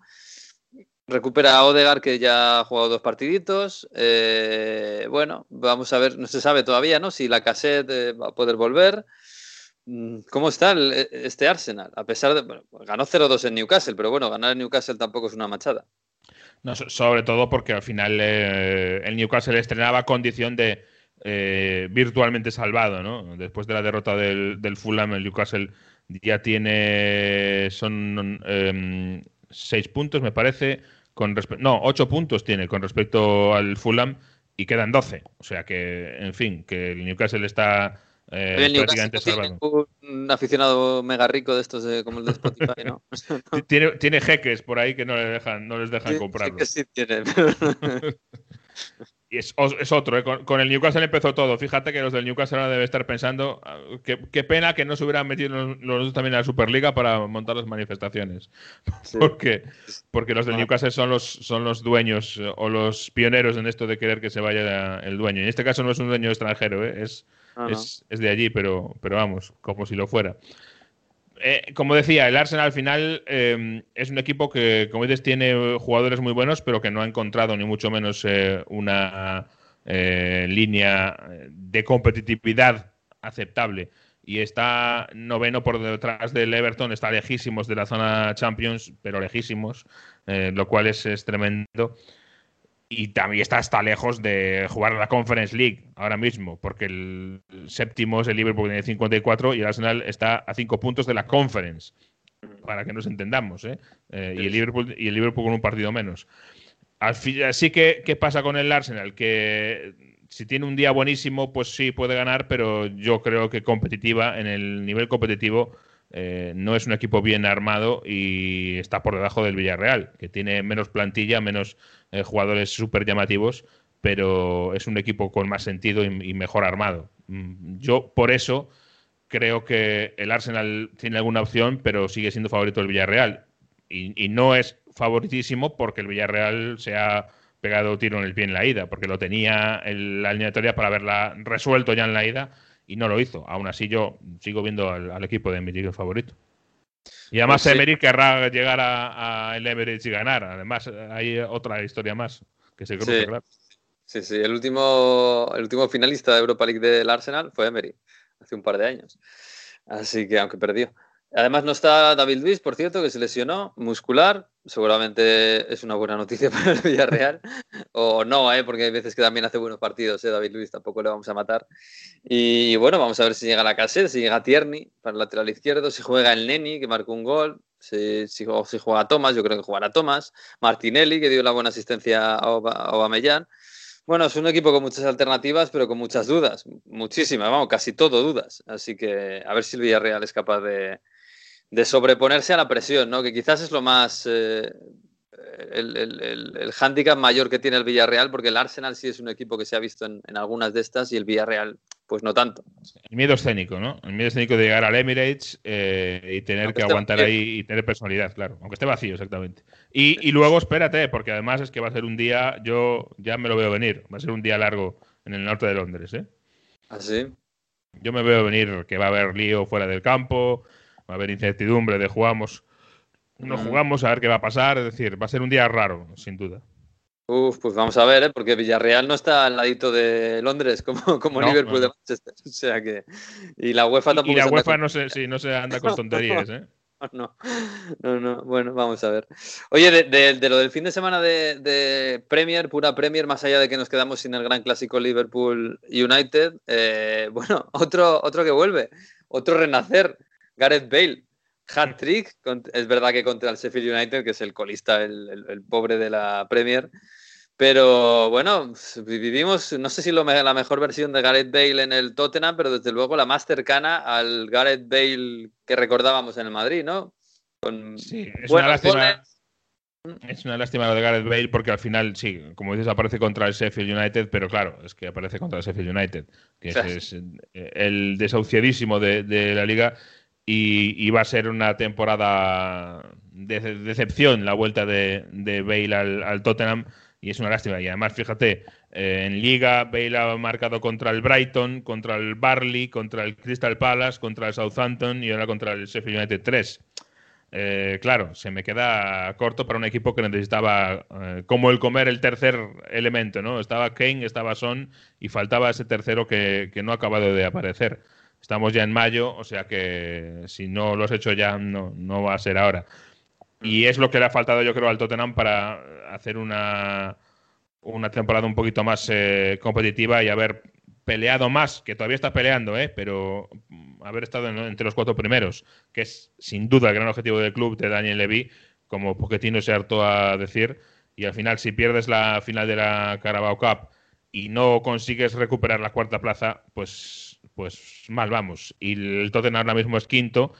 Speaker 2: Recupera a Odegar, que ya ha jugado dos partiditos. Eh, bueno, vamos a ver, no se sabe todavía, ¿no? Si la cassette eh, va a poder volver. mm, ¿cómo está este Arsenal? A pesar de. Bueno, ganó 0-2 en Newcastle, pero bueno, ganar en Newcastle tampoco es una machada.
Speaker 6: No, sobre todo porque al final eh, el Newcastle estrenaba condición de eh, virtualmente salvado, ¿no? Después de la derrota del, del Fulham, el Newcastle ya tiene. Son em, seis puntos, me parece. Con no, ocho puntos tiene con respecto al Fulham y quedan doce. O sea que, en fin, que el Newcastle está eh, prácticamente salvado.
Speaker 2: Un aficionado mega rico de estos como el de Spotify, ¿no?
Speaker 6: tiene, tiene jeques por ahí que no, le dejan, no les dejan comprarlo.
Speaker 2: Sí, tiene.
Speaker 6: Y es, otro, ¿eh? con, el Newcastle empezó todo. Fíjate que los del Newcastle ahora deben estar pensando ah, qué, pena que no se hubieran metido los, dos también a la Superliga para montar las manifestaciones. Porque, porque los del ah. Newcastle son los, son los dueños o los pioneros en esto de querer que se vaya el dueño. En este caso no es un dueño extranjero, ¿eh? es, ah, es, es, de allí, pero, pero vamos, como si lo fuera. Eh, como decía, el Arsenal al final eh, es un equipo que, como dices, tiene jugadores muy buenos, pero que no ha encontrado ni mucho menos eh, una línea de competitividad aceptable. Y está noveno por detrás del Everton, está lejísimos de la zona Champions, pero lejísimos, lo cual es tremendo y también está hasta lejos de jugar la Conference League ahora mismo, porque el, séptimo es el Liverpool tiene 54 y el Arsenal está a 5 puntos de la Conference, para que nos entendamos, ¿eh? eh y, el Liverpool, y el Liverpool con un partido menos. Así que, ¿qué pasa con el Arsenal? Que si tiene un día buenísimo, pues sí puede ganar, pero yo creo que competitiva, en el nivel competitivo, eh, no es un equipo bien armado y está por debajo del Villarreal, que tiene menos plantilla, menos eh, jugadores súper llamativos, pero es un equipo con más sentido y, mejor armado. Mm, yo por eso creo que el Arsenal tiene alguna opción, pero sigue siendo favorito del Villarreal. Y, no es favoritísimo porque el Villarreal se ha pegado tiro en el pie en la ida, porque lo tenía en la eliminatoria para haberla resuelto ya en la ida y no lo hizo. Aún así yo sigo viendo al, equipo de mi favorito. Y además pues Emery querrá llegar a, el Emirates y ganar. Además, hay otra historia más que se cruza,
Speaker 2: sí.
Speaker 6: claro.
Speaker 2: Sí, sí. El último, el último finalista de Europa League del Arsenal fue Emery, hace un par de años. Así que, aunque perdió. Además no está David Luis, por cierto, que se lesionó muscular. Seguramente es una buena noticia para el Villarreal. o no, ¿eh? porque hay veces que también hace buenos partidos, ¿eh? David Luis, tampoco le vamos a matar. Y bueno, vamos a ver si llega la cassette, si llega Tierney para el lateral izquierdo, si juega el Neni, que marcó un gol, si, si, si juega Thomas, yo creo que jugará Thomas. Martinelli, que dio la buena asistencia a Aubameyang. Bueno, es un equipo con muchas alternativas, pero con muchas dudas, muchísimas, vamos, casi todo dudas. Así que a ver si el Villarreal es capaz de, de sobreponerse a la presión, ¿no? Que quizás es lo más. Eh, el, el, el, hándicap mayor que tiene el Villarreal, porque el Arsenal sí es un equipo que se ha visto en, algunas de estas y el Villarreal, pues no tanto.
Speaker 6: El miedo escénico, ¿no? El miedo escénico de llegar al Emirates eh, y tener que aguantar ahí y tener personalidad, claro. Aunque esté vacío, exactamente. Y, y, luego espérate, porque además es que va a ser un día, yo ya me lo veo venir, va a ser un día largo en el norte de Londres, ¿eh?
Speaker 2: ¿Así?
Speaker 6: ¿Ah, yo me veo venir que va a haber lío fuera del campo, va a haber incertidumbre de jugamos, no jugamos a ver qué va a pasar, es decir, va a ser un día raro, sin duda.
Speaker 2: Uf, pues vamos a ver, ¿eh? porque Villarreal no está al ladito de Londres como, como Liverpool de Manchester. O sea que. Y la UEFA tampoco.
Speaker 6: Y la UEFA no se, sí, no se anda con tonterías, ¿eh?
Speaker 2: No, no, no. Bueno, vamos a ver. Oye, de, de, lo del fin de semana de, de, Premier, pura Premier, más allá de que nos quedamos sin el gran clásico Liverpool United, eh, bueno, otro, otro que vuelve, otro renacer. Gareth Bale, hat trick. Es verdad que contra el Sheffield United, que es el colista, el, pobre de la Premier. Pero bueno, vivimos, no sé si lo, la mejor versión de Gareth Bale en el Tottenham, pero desde luego la más cercana al Gareth Bale que recordábamos en el Madrid, ¿no?
Speaker 6: Con sí, es una lástima. Es una lástima lo de Gareth Bale porque al final, sí, como dices, aparece contra el Sheffield United, pero claro, es que aparece contra el Sheffield United, que es, el desahuciadísimo de, de la liga y, va a ser una temporada de decepción la vuelta de, de Bale al, Tottenham y es una lástima. Y además, fíjate, eh, en Liga Bale ha marcado contra el Brighton, contra el Barley, contra el Crystal Palace, contra el Southampton y ahora contra el Sheffield United 3. Eh, claro, se me queda corto para un equipo que necesitaba eh, como el comer el tercer elemento, ¿no? Estaba Kane, estaba Son y faltaba ese tercero que, que no ha acabado de aparecer. Estamos ya en mayo, o sea que si no lo has hecho ya, no, no va a ser ahora. Y es lo que le ha faltado, yo creo, al Tottenham para hacer una, una temporada un poquito más eh, competitiva y haber peleado más, que todavía está peleando, ¿eh? pero haber estado entre los cuatro primeros, que es sin duda el gran objetivo del club de Daniel Levy, como Pochettino se hartó a decir. Y al final, si pierdes la final de la Carabao Cup y no consigues recuperar la cuarta plaza, pues, pues mal vamos. Y el Tottenham ahora mismo es quinto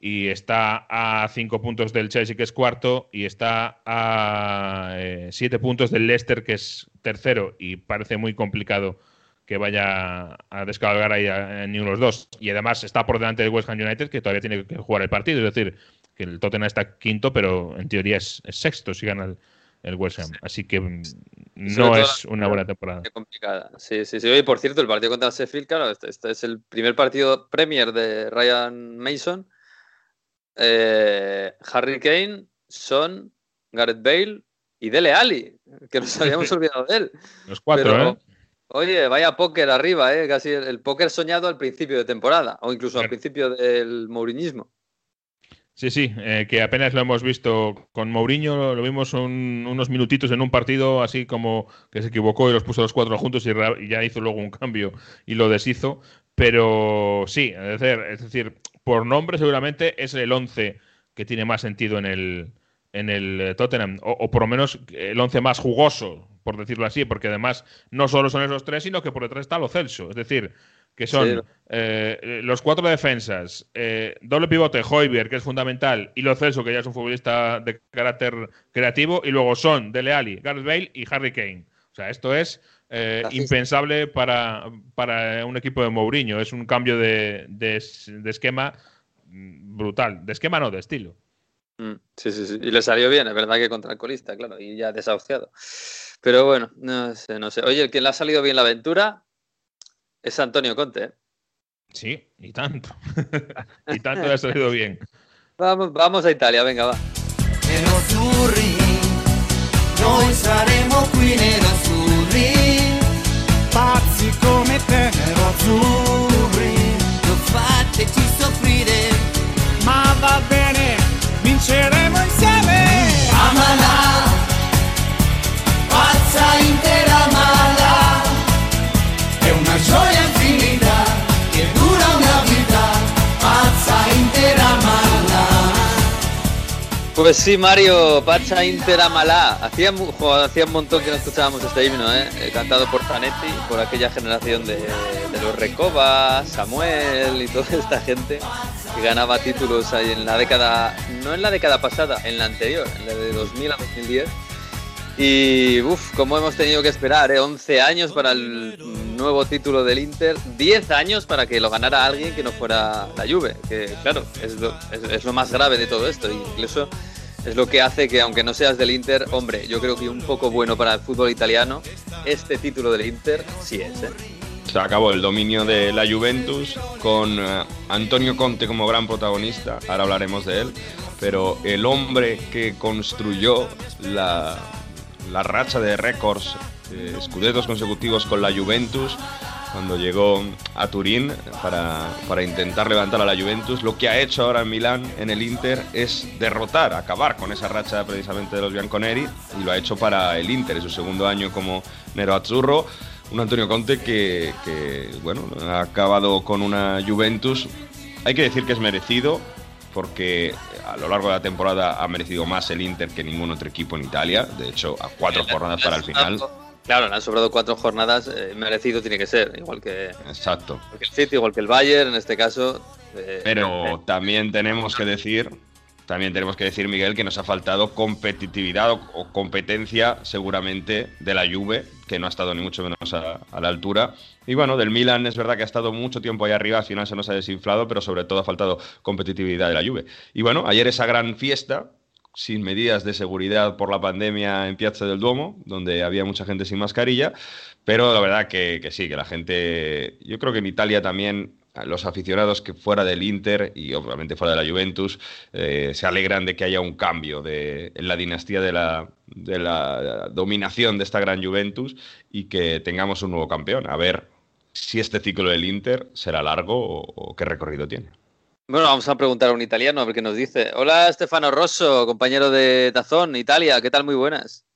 Speaker 6: y está a cinco puntos del Chelsea, que es cuarto, y está a eh, siete puntos del Leicester, que es tercero, y parece muy complicado que vaya a descargar ahí ninguno de los dos. Y además está por delante del West Ham United, que todavía tiene que jugar el partido. Es decir, que el Tottenham está quinto, pero en teoría es, sexto si gana el, West Ham. Así que mm, no es una buena temporada.
Speaker 2: complicada. Sí, sí, sí. Oye, por cierto, el partido contra Sheffield, claro, este, este, es el primer partido Premier de Ryan Mason. Eh, Harry Kane, Son, Gareth Bale y Dele Ali, que nos habíamos olvidado de él.
Speaker 6: Los cuatro, ¿eh?
Speaker 2: Oye, vaya póker arriba, ¿eh? Casi el, póker soñado al principio de temporada, o incluso al principio del Mourinismo.
Speaker 6: Sí, sí, eh, que apenas lo hemos visto con Mourinho, lo vimos unos minutitos en un partido así como que se equivocó y los puso los cuatro juntos y, ya hizo luego un cambio y lo deshizo. Pero sí, es decir, por nombre seguramente es el 11 que tiene más sentido en el, en el Tottenham, o, o por lo menos el 11 más jugoso, por decirlo así, porque además no solo son esos tres, sino que por detrás está lo Celso. Es decir, que son eh, los cuatro defensas, eh, doble pivote, Hoiberg, que es fundamental, y lo Celso, que ya es un futbolista de carácter creativo, y luego son Dele Alli, Gareth Bale y Harry Kane. O sea, esto es eh, impensable para, para, un equipo de Mourinho. Es un cambio de, de, esquema brutal. De esquema no, de estilo.
Speaker 2: Mm, sí, sí, sí. Y le salió bien, es verdad que contra el colista, claro, y ya desahuciado. Pero bueno, no sé, no sé. Oye, el que le ha salido bien la aventura es Antonio Conte. ¿eh?
Speaker 6: Sí, y tanto. y tanto le ha salido bien.
Speaker 2: Vamos, vamos a Italia, venga, va.
Speaker 7: Noi saremo qui nerazzurri, pazzi come te, nerazzurri, non fateci soffrire, ma va bene, vinceremo insieme. Amala.
Speaker 2: Pues sí, Mario, Pacha Interamalá. Hacía, un montón que no escuchábamos este himno, ¿eh? ¿eh? cantado por Zanetti, por aquella generación de, los Recoba, Samuel y toda esta gente que ganaba títulos ahí en la década, no en la década pasada, en la anterior, en la de 2000 a 2010 y uff, como hemos tenido que esperar, ¿eh? 11 años para el nuevo título del Inter, 10 años para que lo ganara alguien que no fuera la Juve, que claro, es lo, es, lo más grave de todo esto, incluso es lo que hace que aunque no seas del Inter, hombre, yo creo que un poco bueno para el fútbol italiano, este título del Inter sí es. ¿eh?
Speaker 5: Se acabó el dominio de la Juventus con eh, Antonio Conte como gran protagonista, ahora hablaremos de él, pero el hombre que construyó la la racha de récords, eh, consecutivos con la Juventus, cuando llegó a Turín para, para, intentar levantar a la Juventus. Lo que ha hecho ahora en Milán, en el Inter, es derrotar, acabar con esa racha precisamente de los Bianconeri y lo ha hecho para el Inter, en su segundo año como Nero Azzurro. Un Antonio Conte que, que bueno, ha acabado con una Juventus. Hay que decir que es merecido, porque a lo largo de la temporada ha merecido más el Inter que ningún otro equipo en Italia. De hecho, a cuatro jornadas para el final.
Speaker 2: Claro, le han sobrado cuatro jornadas, eh, merecido tiene que ser, igual que,
Speaker 5: Exacto.
Speaker 2: el City, igual que el Bayern en este caso.
Speaker 5: Eh, Pero eh, también tenemos que decir también tenemos que decir, Miguel, que nos ha faltado competitividad o, competencia seguramente de la Juve, que no ha estado ni mucho menos a, la altura. Y bueno, del Milan es verdad que ha estado mucho tiempo ahí arriba, al final se nos ha desinflado, pero sobre todo ha faltado competitividad de la Juve. Y bueno, ayer esa gran fiesta, sin medidas de seguridad por la pandemia en Piazza del Duomo, donde había mucha gente sin mascarilla, pero la verdad que, que sí, que la gente, yo creo que en Italia también los aficionados que fuera del Inter y obviamente fuera de la Juventus eh, se alegran de que haya un cambio de, en la dinastía de la, de la dominación de esta gran Juventus y que tengamos un nuevo campeón. A ver si este ciclo del Inter será largo o, qué recorrido tiene.
Speaker 2: Bueno, vamos a preguntar a un italiano a ver qué nos dice. Hola, Stefano Rosso, compañero de Tazón, Italia. ¿Qué tal? Muy buenas.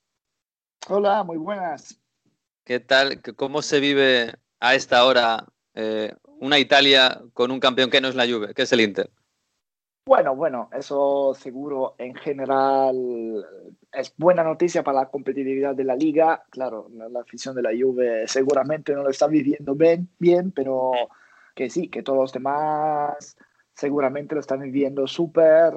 Speaker 8: Hola, muy buenas.
Speaker 2: ¿Qué tal? ¿Cómo se vive a esta hora eh, una Italia con un campeón que no es la Juve, que es el Inter?
Speaker 8: Bueno, bueno, eso seguro en general es buena noticia para la competitividad de la liga. Claro, la afición de la Juve seguramente no lo está viviendo bien, bien pero que sí, que todos los demás seguramente lo están viviendo súper,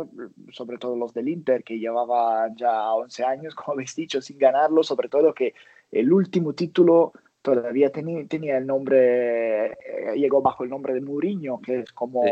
Speaker 8: sobre todo los del Inter, que llevaban ya 11 años, como habéis dicho, sin ganarlo, sobre todo que el último título todavía tenía, el nombre, eh, llegó bajo el nombre de Mourinho, que es como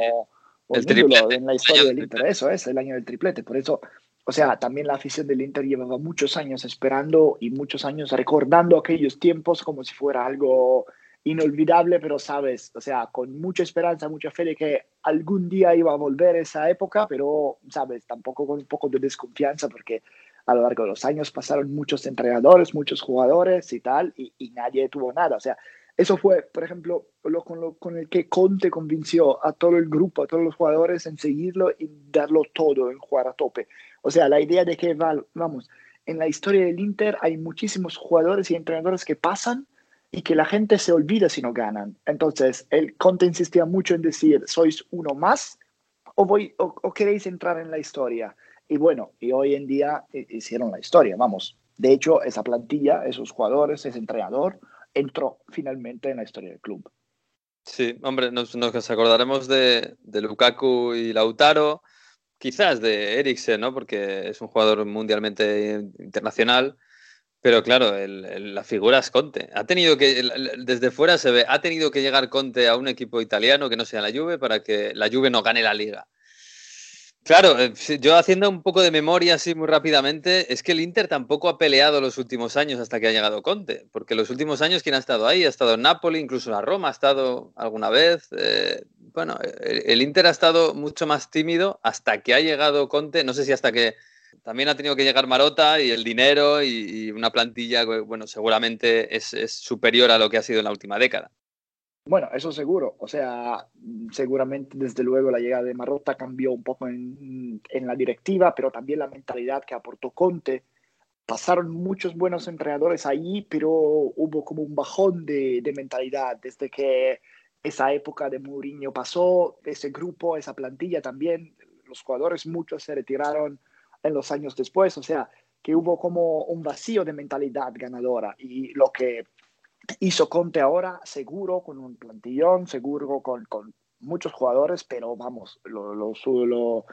Speaker 8: el triplete. en la historia del Inter. Eso es el año del triplete. Por eso, o sea, también la afición del Inter llevaba muchos años esperando y muchos años recordando aquellos tiempos como si fuera algo inolvidable, pero sabes, o sea, con mucha esperanza, mucha fe de que algún día iba a volver esa época, pero, sabes, tampoco con un poco de desconfianza porque a lo largo de los años pasaron muchos entrenadores, muchos jugadores y tal, y, y nadie tuvo nada. O sea, eso fue, por ejemplo, lo con, lo, con el que Conte convenció a todo el grupo, a todos los jugadores en seguirlo y darlo todo, en jugar a tope. O sea, la idea de que, vamos, en la historia del Inter hay muchísimos jugadores y entrenadores que pasan y que la gente se olvida si no ganan. Entonces, el Conte insistía mucho en decir, sois uno más o, voy, o, queréis entrar en la historia. Y bueno, y hoy en día eh, hicieron la historia, vamos. De hecho, esa plantilla, esos jugadores, ese entrenador, entró finalmente en la historia del club.
Speaker 2: Sí, hombre, nos, acordaremos de, Lukaku y Lautaro, quizás de Eriksen, ¿no? Porque es un jugador mundialmente internacional. Pero claro, la figura es Conte. Ha tenido que, desde fuera se ve, ha tenido que llegar Conte a un equipo italiano que no sea la Juve para que la Juve no gane la liga. Claro, eh, yo haciendo un poco de memoria así muy rápidamente, es que el Inter tampoco ha peleado los últimos años hasta que ha llegado Conte, porque los últimos años quién ha estado ahí, ha estado en Napoli, incluso la Roma ha estado alguna vez. Eh, bueno, el, Inter ha estado mucho más tímido hasta que ha llegado Conte, no sé si hasta que también ha tenido que llegar Marota y el dinero y, una plantilla, bueno, seguramente es superior a lo que ha sido en la última década.
Speaker 8: Bueno, eso seguro. O sea, seguramente desde luego la llegada de Marotta cambió un poco en, la directiva, pero también la mentalidad que aportó Conte. Pasaron muchos buenos entrenadores allí, pero hubo como un bajón de, de mentalidad desde que esa época de Mourinho pasó, ese grupo, esa plantilla también. Los jugadores muchos se retiraron en los años después, o sea, que hubo como un vacío de mentalidad ganadora y lo que hizo Conte ahora, seguro, con un plantillón, seguro con, con muchos jugadores, pero vamos, lo, lo,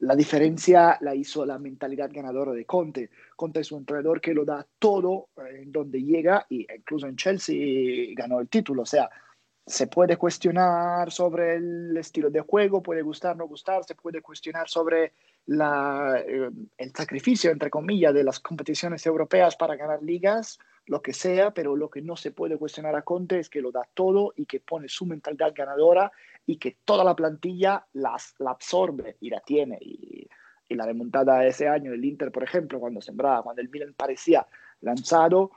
Speaker 8: la diferencia la hizo la mentalidad ganadora de Conte. Conte es un entrenador que lo da todo eh, en donde llega y incluso en Chelsea ganó el título. O sea, se puede cuestionar sobre el estilo de juego, puede gustar, no gustar, se puede cuestionar sobre la, eh, el sacrificio, entre comillas, de las competiciones europeas para ganar ligas, lo que sea, pero lo que no se puede cuestionar a Conte es que lo da todo y que pone su mentalidad ganadora y que toda la plantilla las, la absorbe y la tiene. Y, la remontada de ese año del Inter, por ejemplo, cuando sembraba, cuando el Milan parecía lanzado,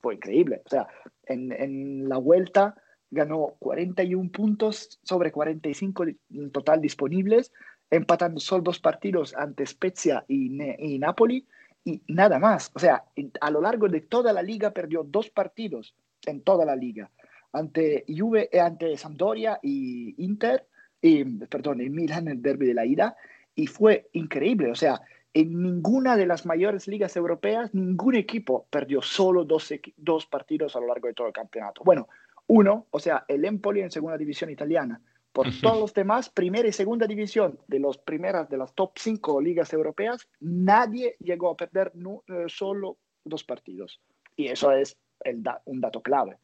Speaker 8: fue increíble. O sea, en, en la vuelta ganó 41 puntos sobre 45 en total disponibles, empatando solo dos partidos ante Spezia y, y Napoli y nada más. O sea, a lo largo de toda la liga perdió dos partidos en toda la liga, ante Juve, eh, ante Sampdoria y Inter, y, perdón, en Milan, el derby de la ida, y fue increíble. O sea, en ninguna de las mayores ligas europeas, ningún equipo perdió solo dos, dos partidos a lo largo de todo el campeonato. Bueno, uno, o sea, el Empoli en segunda división italiana, por todos los demás, primera y segunda división de las primeras de las top 5 ligas europeas, nadie llegó a perder eh, solo dos partidos. Y eso es el un dato clave.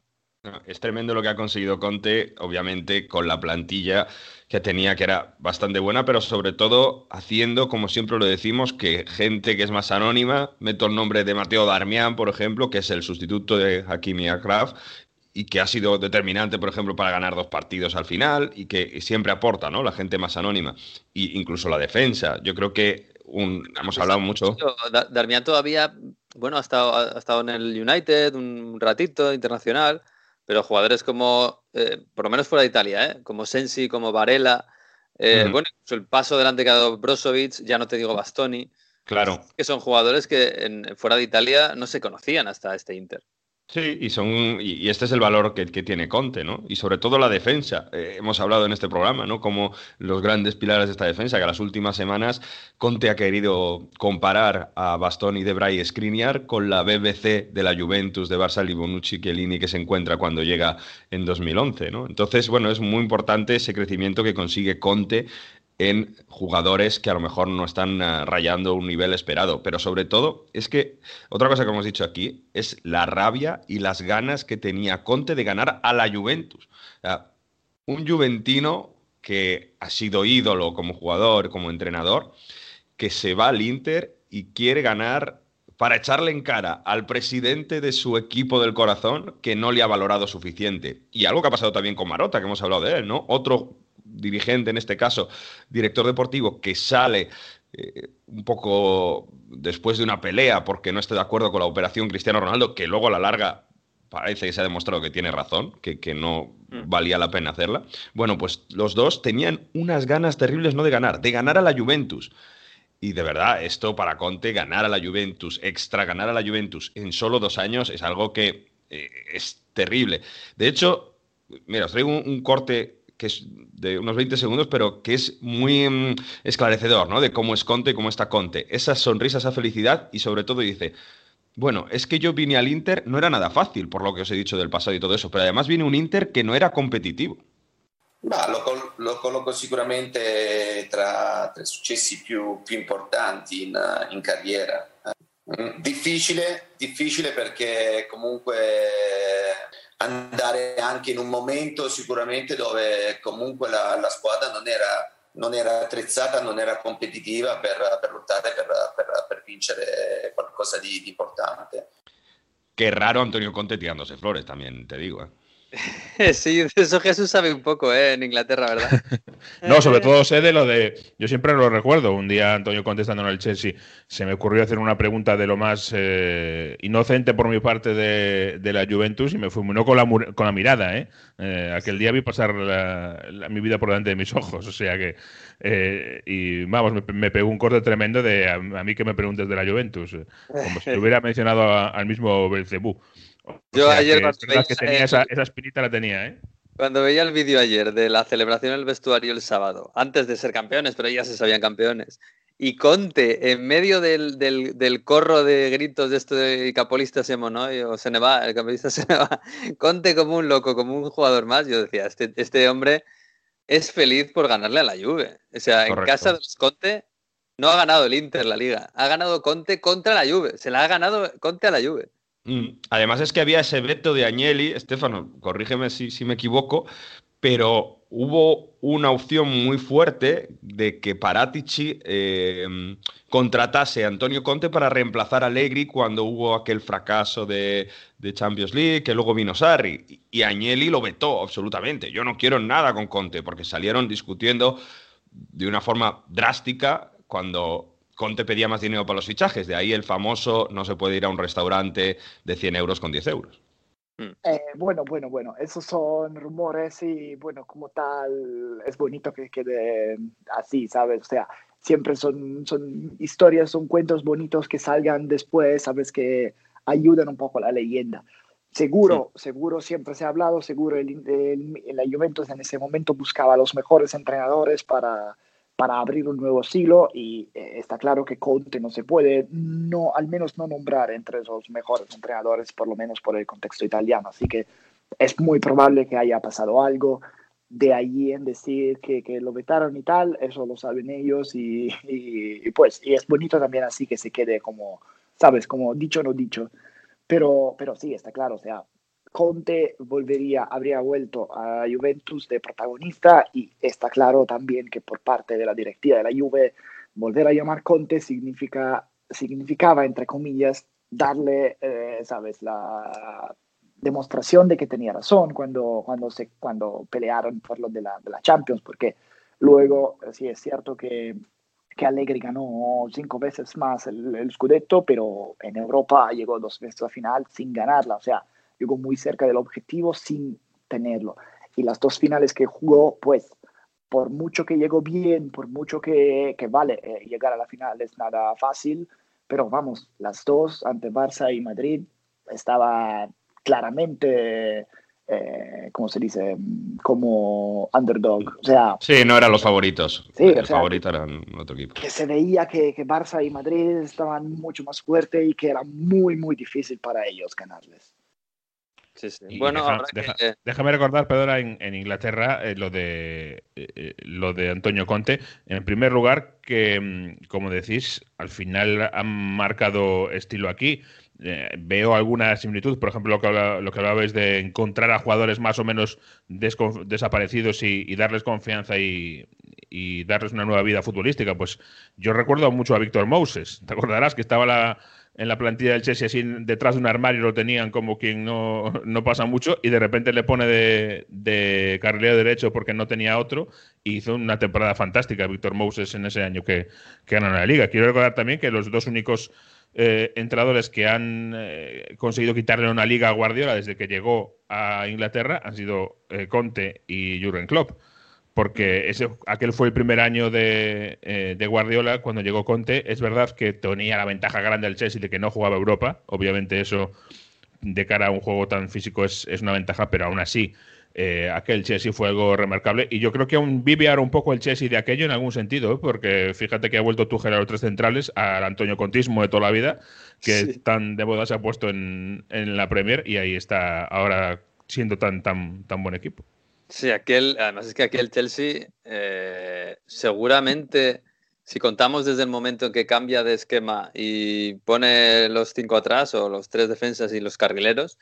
Speaker 5: Es tremendo lo que ha conseguido Conte, obviamente con la plantilla que tenía, que era bastante buena, pero sobre todo haciendo, como siempre lo decimos, que gente que es más anónima, meto el nombre de Mateo Darmian, por ejemplo, que es el sustituto de Hakimi Akraf, y que ha sido determinante, por ejemplo, para ganar dos partidos al final y que siempre aporta, ¿no? La gente más anónima e incluso la defensa. Yo creo que un, hemos hablado mucho.
Speaker 2: Darmian todavía, bueno, ha estado, ha estado en el United un ratito internacional, pero jugadores como, eh, por lo menos fuera de Italia, ¿eh? como Sensi, como Varela, eh, bueno, el paso delante que ha dado Brozovic, ya no te digo Bastoni.
Speaker 5: Claro.
Speaker 2: Que son jugadores que en, fuera de Italia no se conocían hasta este Inter.
Speaker 5: Sí, y, son, y, este es el valor que, tiene Conte, ¿no? Y sobre todo la defensa. Eh, hemos hablado en este programa, ¿no? Como los grandes pilares de esta defensa, que las últimas semanas Conte ha querido comparar a Bastoni, Debray y Skriniar con la BBC de la Juventus de Barça, Bonucci, Chiellini que se encuentra cuando llega en 2011, ¿no? Entonces, bueno, es muy importante ese crecimiento que consigue Conte en jugadores que a lo mejor no están eh, rayando un nivel esperado. Pero sobre todo, es que otra cosa que hemos dicho aquí es la rabia y las ganas que tenía Conte de ganar a la Juventus. un juventino que ha sido ídolo como jugador, como entrenador, que se va al Inter y quiere ganar para echarle en cara al presidente de su equipo del corazón que no le ha valorado suficiente. Y algo que ha pasado también con Marota, que hemos hablado de él, ¿no? Otro dirigente, en este caso, director deportivo, que sale eh, un poco después de una pelea porque no está de acuerdo con la operación Cristiano Ronaldo, que luego a la larga parece que se ha demostrado que tiene razón, que, que, no mm. valía la pena hacerla. Bueno, pues los dos tenían unas ganas terribles no de ganar, de ganar a la Juventus. Y de verdad, esto para Conte, ganar a la Juventus, extra ganar a la Juventus en solo dos años es algo que eh, es terrible. De hecho, mira, os traigo un corte que es de unos 20 segundos, pero que es muy mm, esclarecedor, ¿no? De cómo es Conte y cómo está Conte. Esa sonrisa, esa felicidad y sobre todo dice, bueno, es que yo vine al Inter, no era nada fácil por lo que os he dicho del pasado y todo eso, pero además vine un Inter que no era competitivo.
Speaker 9: Lo, col- lo, colloco sicuramente tra, tra i successi più, più importanti in, in carriera. Mm, difficile, difficile perché comunque andare anche in un momento sicuramente dove comunque la, la squadra non era, non era, attrezzata, non era competitiva per, per lottare per, per, per, vincere qualcosa di, di importante.
Speaker 5: Qué raro Antonio Conte tirándose flores también, te digo. ¿eh?
Speaker 2: Sí, eso Jesús sabe un poco, ¿eh? En Inglaterra, ¿verdad?
Speaker 6: no, sobre todo sé de lo de. Yo siempre lo recuerdo. Un día, Antonio contestando en el Chelsea, se me ocurrió hacer una pregunta de lo más eh, inocente por mi parte de, la Juventus y me fulminó con la, con la mirada, ¿eh? ¿eh? Aquel día vi pasar mi vida por delante de mis ojos. O sea que. Eh, y vamos, me, pegó un corte tremendo de a, mí que me preguntes de la Juventus. Como si hubiera mencionado al mismo Belcebú.
Speaker 2: Yo ayer
Speaker 6: que, tenía esa, espinita la tenía, ¿eh?
Speaker 2: Cuando veía el vídeo ayer de la celebración del vestuario el sábado, antes de ser campeones, pero ya se sabían campeones, y Conte en medio del, del, corro de gritos de esto de capolista Semo, ¿no? O se ne va, el capolista se ne va. Conte como un loco, como un jugador más, yo decía, este, este hombre es feliz por ganarle a la Juve. O sea, en casa de los Conte no ha ganado el Inter la liga, ha ganado Conte contra la Juve, se la ha ganado Conte a la Juve.
Speaker 5: Mm. Además es que había ese veto de Agnelli, Estefano, corrígeme si, me equivoco, pero hubo una opción muy fuerte de que Paratici eh, contratase a Antonio Conte para reemplazar a Allegri cuando hubo aquel fracaso de, Champions League, que luego vino Sarri. Y Agnelli lo vetó absolutamente. Yo no quiero nada con Conte, porque salieron discutiendo de una forma drástica cuando Conte pedía más dinero para los fichajes, de ahí el famoso no se puede ir a un restaurante de 100 euros con 10 euros.
Speaker 8: Hmm. Eh, bueno, bueno, bueno, esos son rumores y bueno, como tal, es bonito que quede así, ¿sabes? O sea, siempre son, son historias, son cuentos bonitos que salgan después, ¿sabes? Que ayudan un poco a la leyenda. Seguro, seguro siempre se ha hablado, seguro el, el, el Juventus en ese momento buscaba a los mejores entrenadores para, para abrir un nuevo siglo y eh, está claro que Conte no se puede, no, al menos no nombrar entre los mejores entrenadores, por lo menos por el contexto italiano. Así que es muy probable que haya pasado algo de allí en decir que, que lo vetaron y tal, eso lo saben ellos y, pues y es bonito también así que se quede como, sabes, como dicho no dicho. Pero, pero sí, está claro, o sea, Conte volvería, habría vuelto a Juventus de protagonista y está claro también que por parte de la directiva de la Juve volver a llamar Conte significa, significaba, entre comillas, darle, eh, sabes, la demostración de que tenía razón cuando, cuando, se, cuando pelearon por lo de la, de la Champions, porque luego sí es cierto que, que Allegri ganó cinco veces más el, el Scudetto, pero en Europa llegó dos veces a la final sin ganarla, o sea, llegó muy cerca del objetivo sin tenerlo. Y las dos finales que jugó, pues, por mucho que llegó bien, por mucho que, que vale, eh, llegar a la final es nada fácil, pero vamos, las dos ante Barça y Madrid estaba claramente eh, ¿cómo se dice? Como underdog. O sea,
Speaker 5: sí, no eran los favoritos.
Speaker 8: Sí,
Speaker 5: el favorito era otro equipo.
Speaker 8: Que se veía que, que, Barça y Madrid estaban mucho más fuertes y que era muy, muy difícil para ellos ganarles.
Speaker 2: Sí, sí. Bueno,
Speaker 6: déjame recordar, Pedro, en, en Inglaterra eh, lo, de, eh, lo de Antonio Conte. En primer lugar, que, mm, como decís, al final han marcado estilo aquí. Eh, veo alguna similitud, por ejemplo, lo que, lo que hablabais de encontrar a jugadores más o menos desaparecidos y, darles confianza y, darles una nueva vida futbolística. Pues yo recuerdo mucho a Víctor Moses, te acordarás que estaba en la plantilla del Chelsea así detrás de un armario lo tenían como quien no, pasa mucho y de repente le pone de, de carrilero derecho porque no tenía otro y hizo una temporada fantástica Víctor Moses en ese año que, que ganó la liga. Quiero recordar también que los dos únicos eh, entrenadores que han eh, conseguido quitarle una liga a Guardiola desde que llegó a Inglaterra han sido eh, Conte y Jurgen Klopp. Porque ese, aquel fue el primer año de, Guardiola cuando llegó Conte. Es verdad que tenía la ventaja grande del Chelsea de que no jugaba Europa. Obviamente eso de cara a un juego tan físico es, es una ventaja, pero aún así eh, aquel Chelsea fue algo remarcable. Y yo creo que aún vive ahora un poco el Chelsea de aquello en algún sentido, ¿eh? porque fíjate que ha vuelto Tuchel a los tres centrales, al Antonio Contismo de toda la vida, que tan de moda se ha puesto en, la Premier y ahí está ahora siendo tan, tan, tan buen equipo.
Speaker 2: Sí, aquel, además es que aquel Chelsea eh, seguramente, si contamos desde el momento en que cambia de esquema y pone los cinco atrás o los tres defensas y los carrileros,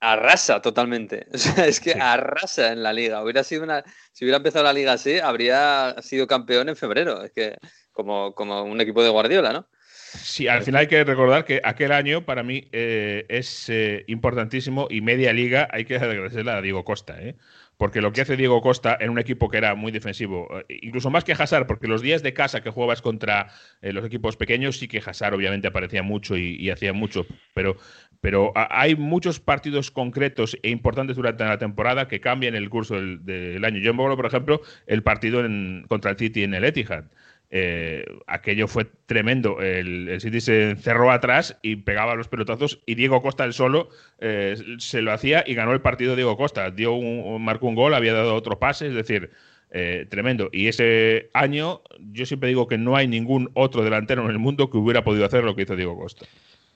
Speaker 2: arrasa totalmente. O sea, es que arrasa en la liga. Hubiera sido una, si hubiera empezado la liga así, habría sido campeón en febrero. Es que como, como un equipo de Guardiola, ¿no?
Speaker 6: Sí, al final hay que recordar que aquel año para mí eh, es eh, importantísimo y media liga hay que agradecerle a Diego Costa, ¿eh? Porque lo que hace Diego Costa en un equipo que era muy defensivo, eh, incluso más que Hazard, porque los días de casa que jugabas contra eh, los equipos pequeños, sí que Hazard obviamente aparecía mucho y, hacía mucho, pero, pero hay muchos partidos concretos e importantes durante la temporada que cambian el curso del, año. Yo me acuerdo, por ejemplo, el partido contra el City en el Etihad. Eh, aquello fue tremendo. El, City se encerró atrás y pegaba los pelotazos y Diego Costa el solo eh, se lo hacía y ganó el partido Diego Costa. Dio marcó un gol, había dado otro pase, es decir, eh, tremendo. Y ese año yo siempre digo que no hay ningún otro delantero en el mundo que hubiera podido hacer lo que hizo Diego Costa.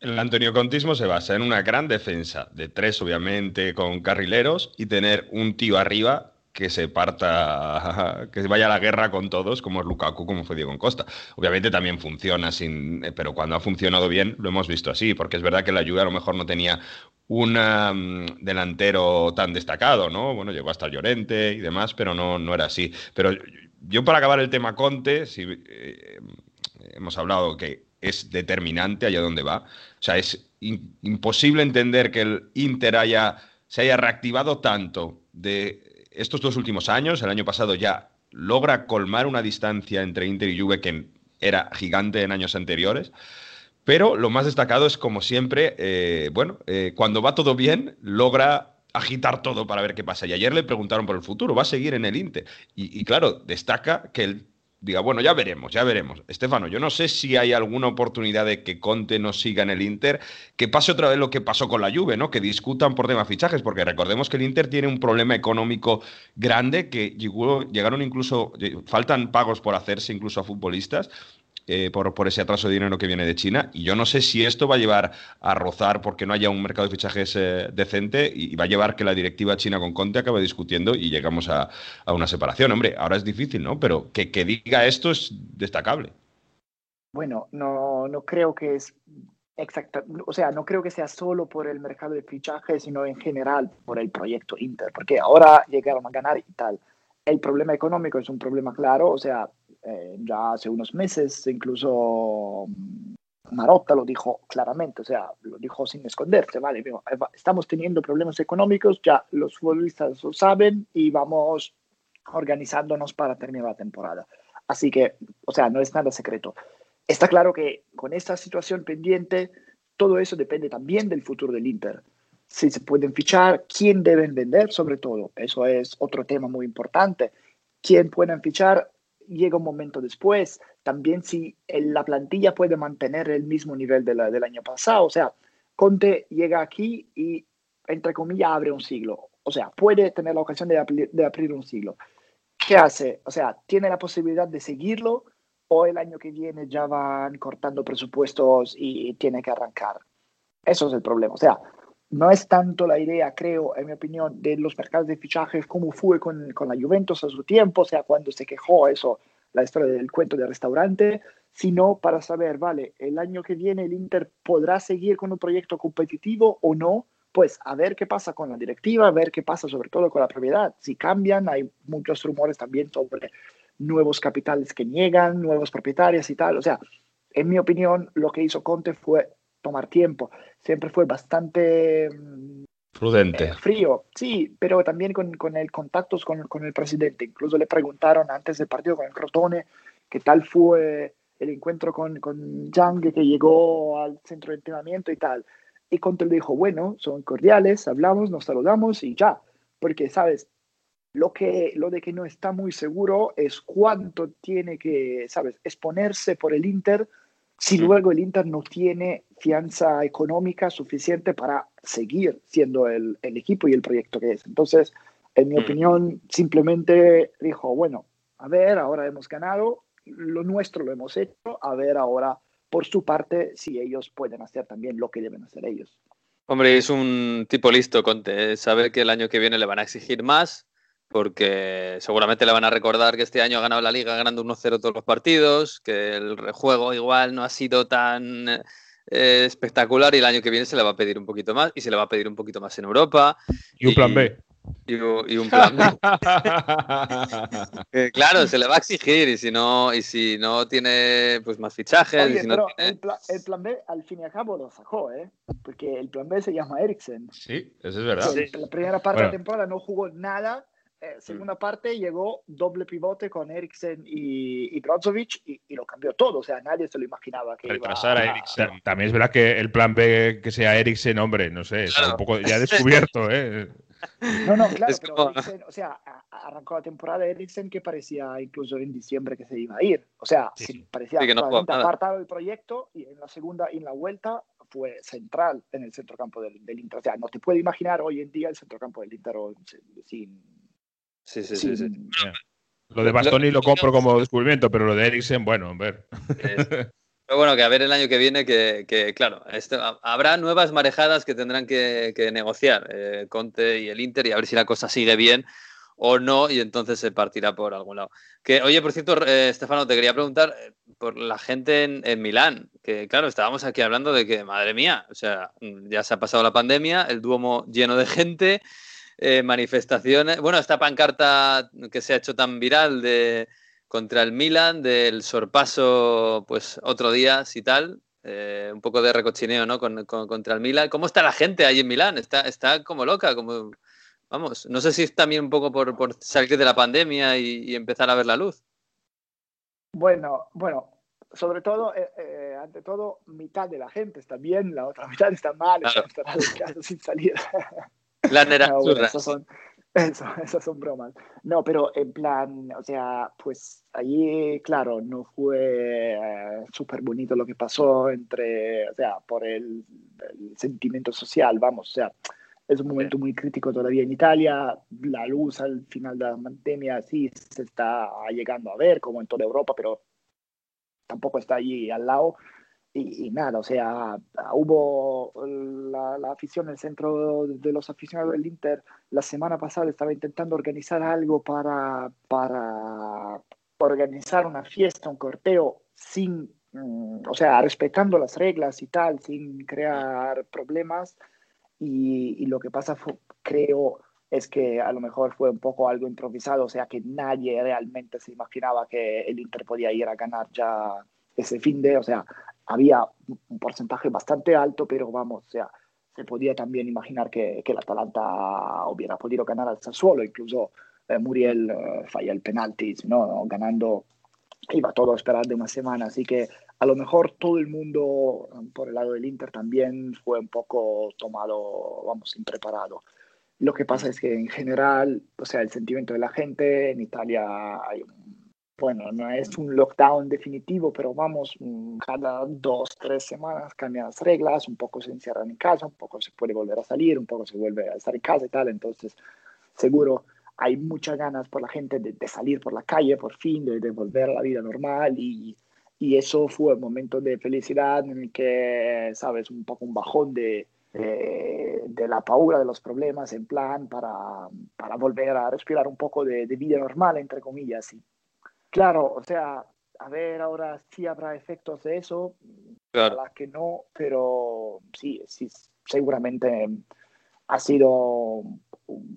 Speaker 5: El Antonio Contismo se basa en una gran defensa de tres, obviamente, con carrileros y tener un tío arriba que se parta, que vaya a la guerra con todos, como es Lukaku, como fue Diego Costa. Obviamente también funciona, sin, eh, pero cuando ha funcionado bien lo hemos visto así, porque es verdad que la Juve a lo mejor no tenía un mm, delantero tan destacado, ¿no? Bueno, llegó hasta Llorente y demás, pero no, no era así. Pero yo para acabar el tema Conte, si eh, hemos hablado que es determinante allá donde va, o sea, es imposible entender que el Inter haya, se haya reactivado tanto de estos dos últimos años, el año pasado ya logra colmar una distancia entre Inter y Juve que era gigante en años anteriores. Pero lo más destacado es, como siempre, eh, bueno, eh, cuando va todo bien, logra agitar todo para ver qué pasa. Y ayer le preguntaron por el futuro, ¿va a seguir en el Inter? Y, y claro, destaca que el diga, bueno, ya veremos, ya veremos. Estefano, yo no sé si hay alguna oportunidad de que Conte no siga en el Inter, que pase otra vez lo que pasó con la Juve, ¿no? Que discutan por tema fichajes, porque recordemos que el Inter tiene un problema económico grande, que llegaron incluso, faltan pagos por hacerse incluso a futbolistas, eh, por, por, ese atraso de dinero que viene de China. Y yo no sé si esto va a llevar a rozar porque no haya un mercado de fichajes eh, decente y va a llevar que la directiva china con Conte acabe discutiendo y llegamos a, una separación. Hombre, ahora es difícil, ¿no? Pero que, diga esto es destacable.
Speaker 8: Bueno, no, no creo que es exacta, o sea, no creo que sea solo por el mercado de fichajes, sino en general por el proyecto Inter, porque ahora llegaron a ganar y tal. El problema económico es un problema claro, o sea, eh, ya hace unos meses, incluso mm, Marotta lo dijo claramente, o sea, lo dijo sin esconderse, ¿vale? Eh, estamos teniendo problemas económicos, ya los futbolistas lo saben y vamos organizándonos para terminar la temporada. Así que, o sea, no es nada secreto. Está claro que con esta situación pendiente, todo eso depende también del futuro del Inter, si se pueden fichar, quién deben vender sobre todo. Eso es otro tema muy importante. Quién pueden fichar llega un momento después. También si la plantilla puede mantener el mismo nivel del año pasado. O sea, Conte llega aquí y, entre comillas, abre un siglo. O sea, puede tener la ocasión de, de abrir un siglo. ¿Qué hace? O sea, tiene la posibilidad de seguirlo o el año que viene ya van cortando presupuestos y tiene que arrancar. Eso es el problema. O sea, no es tanto la idea, creo, en mi opinión, de los mercados de fichajes como fue con, con, la Juventus a su tiempo, o sea, cuando se quejó eso, la historia del cuento del restaurante, sino para saber, vale, el año que viene el Inter podrá seguir con un proyecto competitivo o no, pues a ver qué pasa con la directiva, a ver qué pasa sobre todo con la propiedad. Si cambian, hay muchos rumores también sobre nuevos capitales que niegan, nuevos propietarios y tal. O sea, en mi opinión, lo que hizo Conte fue tomar tiempo. Siempre fue bastante mm,
Speaker 5: prudente.
Speaker 8: Eh, frío, sí, pero también con, con el contactos con, con, el presidente. Incluso le preguntaron antes del partido con el Crotone qué tal fue el encuentro con, con Yang que llegó al centro de entrenamiento y tal. Y Conte le dijo, bueno, son cordiales, hablamos, nos saludamos y ya. Porque, ¿sabes? Lo, que, lo de que no está muy seguro es cuánto tiene que, ¿sabes?, exponerse por el Inter si luego el Inter no tiene fianza económica suficiente para seguir siendo el, el equipo y el proyecto que es. Entonces, en mi opinión, simplemente dijo, bueno, a ver, ahora hemos ganado, lo nuestro lo hemos hecho, a ver ahora por su parte si ellos pueden hacer también lo que deben hacer ellos.
Speaker 2: Hombre, es un tipo listo, Conte. Sabe que el año que viene le van a exigir más, porque seguramente le van a recordar que este año ha ganado la liga ganando 1-0 todos los partidos, que el juego igual no ha sido tan eh, espectacular y el año que viene se le va a pedir un poquito más y se le va a pedir un poquito más en Europa.
Speaker 6: Y un plan B.
Speaker 2: Y, y, un plan B. eh, claro, se le va a exigir y si no, y si no tiene pues más fichajes.
Speaker 8: Oye,
Speaker 2: y si no
Speaker 8: pero
Speaker 2: tiene...
Speaker 8: el, pla el, plan B al fin y al cabo lo sacó, ¿eh? Porque el plan B se llama Eriksen.
Speaker 5: Sí, eso es verdad.
Speaker 8: Sí. En la primera parte
Speaker 6: Bueno.
Speaker 8: de la temporada no jugó nada. Eh, segunda parte llegó doble pivote con Eriksen y, y Brozovic y, y, lo cambió todo. O sea, nadie se lo imaginaba que
Speaker 5: Retrasar
Speaker 8: iba
Speaker 5: a Eriksen.
Speaker 6: Ta- También es verdad que el plan B que sea Eriksen, hombre, no sé, está un poco ya descubierto, ¿eh?
Speaker 8: No, no, claro,
Speaker 2: Es
Speaker 8: pero
Speaker 2: como-
Speaker 8: Eriksen, o sea, a- a- arrancó la temporada de Eriksen que parecía incluso en diciembre que se iba a ir. O sea,
Speaker 6: Sí,
Speaker 8: que
Speaker 6: sí.
Speaker 8: parecía
Speaker 2: Sí, que no
Speaker 8: apartado del proyecto y en la segunda y en la vuelta fue central en el centrocampo del, del Inter. O sea, no te puedo imaginar hoy en día el centrocampo del Inter sin...
Speaker 2: Sí, sí, sí. sí.
Speaker 6: Lo de Bastoni lo compro como descubrimiento, pero lo de Eriksen, bueno, a ver.
Speaker 2: Es- Pero bueno, que a ver el año que viene, que, que, claro, esto, ha- habrá nuevas marejadas que tendrán que, que negociar eh, Conte y el Inter y a ver si la cosa sigue bien o no y entonces se partirá por algún lado. Que, oye, por cierto, eh, Estefano, te quería preguntar eh, por la gente en, en Milán, que claro, estábamos aquí hablando de que, madre mía, o sea, ya se ha pasado la pandemia, el Duomo lleno de gente, eh, manifestaciones, bueno, esta pancarta que se ha hecho tan viral de contra el Milan, del sorpaso, pues otro día, si tal, eh, un poco de recochineo, ¿no? Con, con- contra el Milan. ¿Cómo está la gente ahí en Milán? Está, está como loca, como, vamos, no sé si es también un poco por, por salir de la pandemia y, y empezar a ver la luz.
Speaker 8: Bueno, bueno, sobre todo, eh, eh, ante todo, mitad de la gente está bien, la otra mitad está mal,
Speaker 2: Claro.
Speaker 8: está en casa sin salir.
Speaker 2: La nera
Speaker 8: No, bueno,
Speaker 2: churra.
Speaker 8: esas son, eso, esas son bromas. No, pero en plan, o sea, pues allí, claro, no fue eh, súper bonito lo que pasó entre, o sea, por el, el sentimiento social, vamos, o sea, es un momento muy crítico todavía en Italia, la luz al final de la pandemia sí se está llegando a ver, como en toda Europa, pero tampoco está allí al lado. Y, y nada, o sea, hubo la, la afición, el centro de los aficionados del Inter, la semana pasada estaba intentando organizar algo para, para organizar una fiesta, un corteo, sin, mm, o sea, respetando las reglas y tal, sin crear problemas. Y, y lo que pasa, fue, creo, es que a lo mejor fue un poco algo improvisado, o sea, que nadie realmente se imaginaba que el Inter podía ir a ganar ya ese fin de, o sea, había un porcentaje bastante alto, pero vamos, o sea, se podía también imaginar que, que el Atalanta hubiera podido ganar al Sassuolo, incluso eh, Muriel eh, falla el penalti, ¿no? ganando iba todo a esperar de una semana, así que a lo mejor todo el mundo por el lado del Inter también fue un poco tomado, vamos, impreparado. Lo que pasa es que en general, o sea, el sentimiento de la gente en Italia hay bueno, no es un lockdown definitivo, pero vamos, mm, cada dos, tres semanas cambian las reglas, un poco se encierran en casa, un poco se puede volver a salir, un poco se vuelve a estar en casa y tal, entonces seguro hay muchas ganas por la gente de, salir por la calle por fin, de, de, volver a la vida normal y, y eso fue un momento de felicidad en el que, sabes, un poco un bajón de, de, la paura de los problemas en plan para, para volver a respirar un poco de, de, vida normal, entre comillas. Y claro, o sea, a ver ahora si habrá efectos de eso, claro. la que no, pero sí, sí, seguramente ha sido,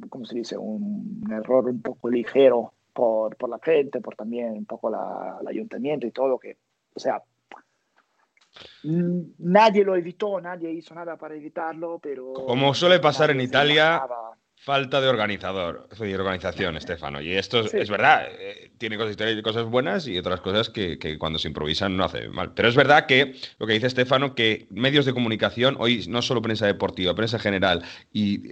Speaker 8: ¿cómo se dice?, un error un poco ligero por, por la gente, por también un poco la, el ayuntamiento y todo, que, o sea, nadie lo evitó, nadie hizo nada para evitarlo, pero...
Speaker 5: Como suele pasar en Italia, falta de organizador, de organización, Estefano. Y esto es, es verdad, eh, tiene cosas, cosas buenas y otras cosas que, que, cuando se improvisan no hace mal. Pero es verdad que lo que dice Estefano, que medios de comunicación, hoy no solo prensa deportiva, prensa general y,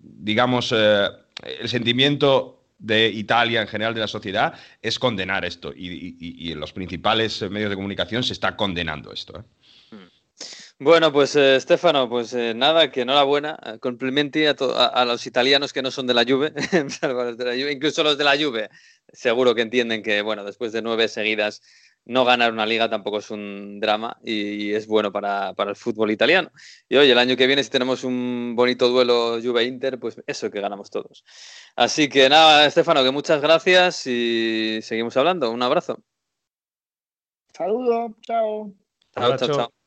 Speaker 5: digamos, eh, el sentimiento de Italia, en general de la sociedad, es condenar esto. Y, y, y, en los principales medios de comunicación se está condenando esto. ¿eh?
Speaker 2: Bueno, pues eh, Stefano, pues eh, nada, que enhorabuena. Eh, complimenti a, a, a, los italianos que no son de la Juve, de la Juve, incluso los de la Juve, seguro que entienden que, bueno, después de nueve seguidas, no ganar una liga tampoco es un drama y, y es bueno para, para, el fútbol italiano. Y oye, el año que viene, si tenemos un bonito duelo Juve-Inter, pues eso que ganamos todos. Así que nada, Stefano, que muchas gracias y seguimos hablando. Un abrazo.
Speaker 8: Saludos, chao.
Speaker 2: Chao, chao, chao.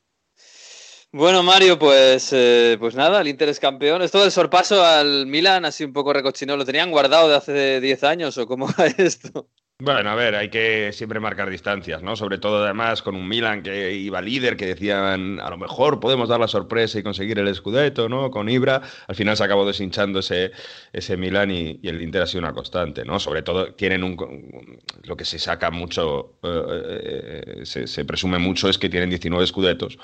Speaker 2: Bueno, Mario, pues, eh, pues nada, el Inter es campeón. Esto del sorpaso al Milan, así un poco recochino, ¿lo tenían guardado de hace 10 años o cómo va esto?
Speaker 5: Bueno, a ver, hay que siempre marcar distancias, ¿no? Sobre todo además con un Milan que iba líder, que decían, a lo mejor podemos dar la sorpresa y conseguir el Scudetto, ¿no? Con Ibra, al final se acabó deshinchando ese, Milan y, el Inter ha sido una constante, ¿no? Sobre todo tienen un, lo que se saca mucho, eh, se, se, presume mucho es que tienen 19 Scudettos,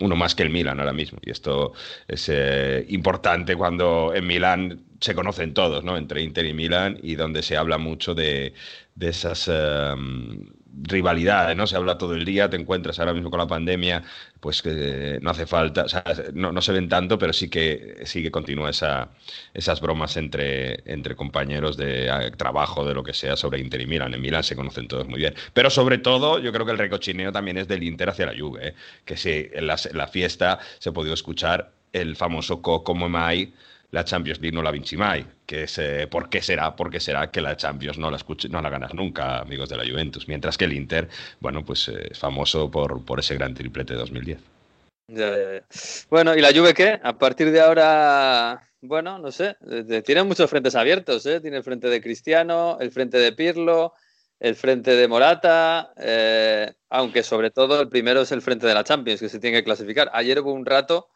Speaker 5: uno más que el Milan ahora mismo, y esto es eh, importante cuando en Milan se conocen todos, ¿no? Entre Inter y Milan y donde se habla mucho de, de esas um, rivalidades, ¿no? Se habla todo el día, te encuentras ahora mismo con la pandemia, pues que no hace falta, o sea, no, no, se ven tanto, pero sí que, sí que continúa esa, esas bromas entre, entre compañeros de trabajo, de lo que sea, sobre Inter y Milan. En Milan se conocen todos muy bien. Pero sobre todo, yo creo que el recochineo también es del Inter hacia la Juve, ¿eh? que sí, en la, fiesta se ha podido escuchar el famoso Co como mai, la Champions League no la vinci mai, que es eh, ¿por qué será? ¿Por qué será que la Champions no la, escuche, no la ganas nunca, amigos de la Juventus? Mientras que el Inter, bueno, pues eh, es famoso por, por ese gran triplete de 2010.
Speaker 2: Ya, ya, ya. Bueno, ¿y la Juve qué? A partir de ahora, bueno, no sé, tiene muchos frentes abiertos, ¿eh? Tiene el frente de Cristiano, el frente de Pirlo, el frente de Morata, eh, aunque sobre todo el primero es el frente de la Champions, que se tiene que clasificar. Ayer hubo un rato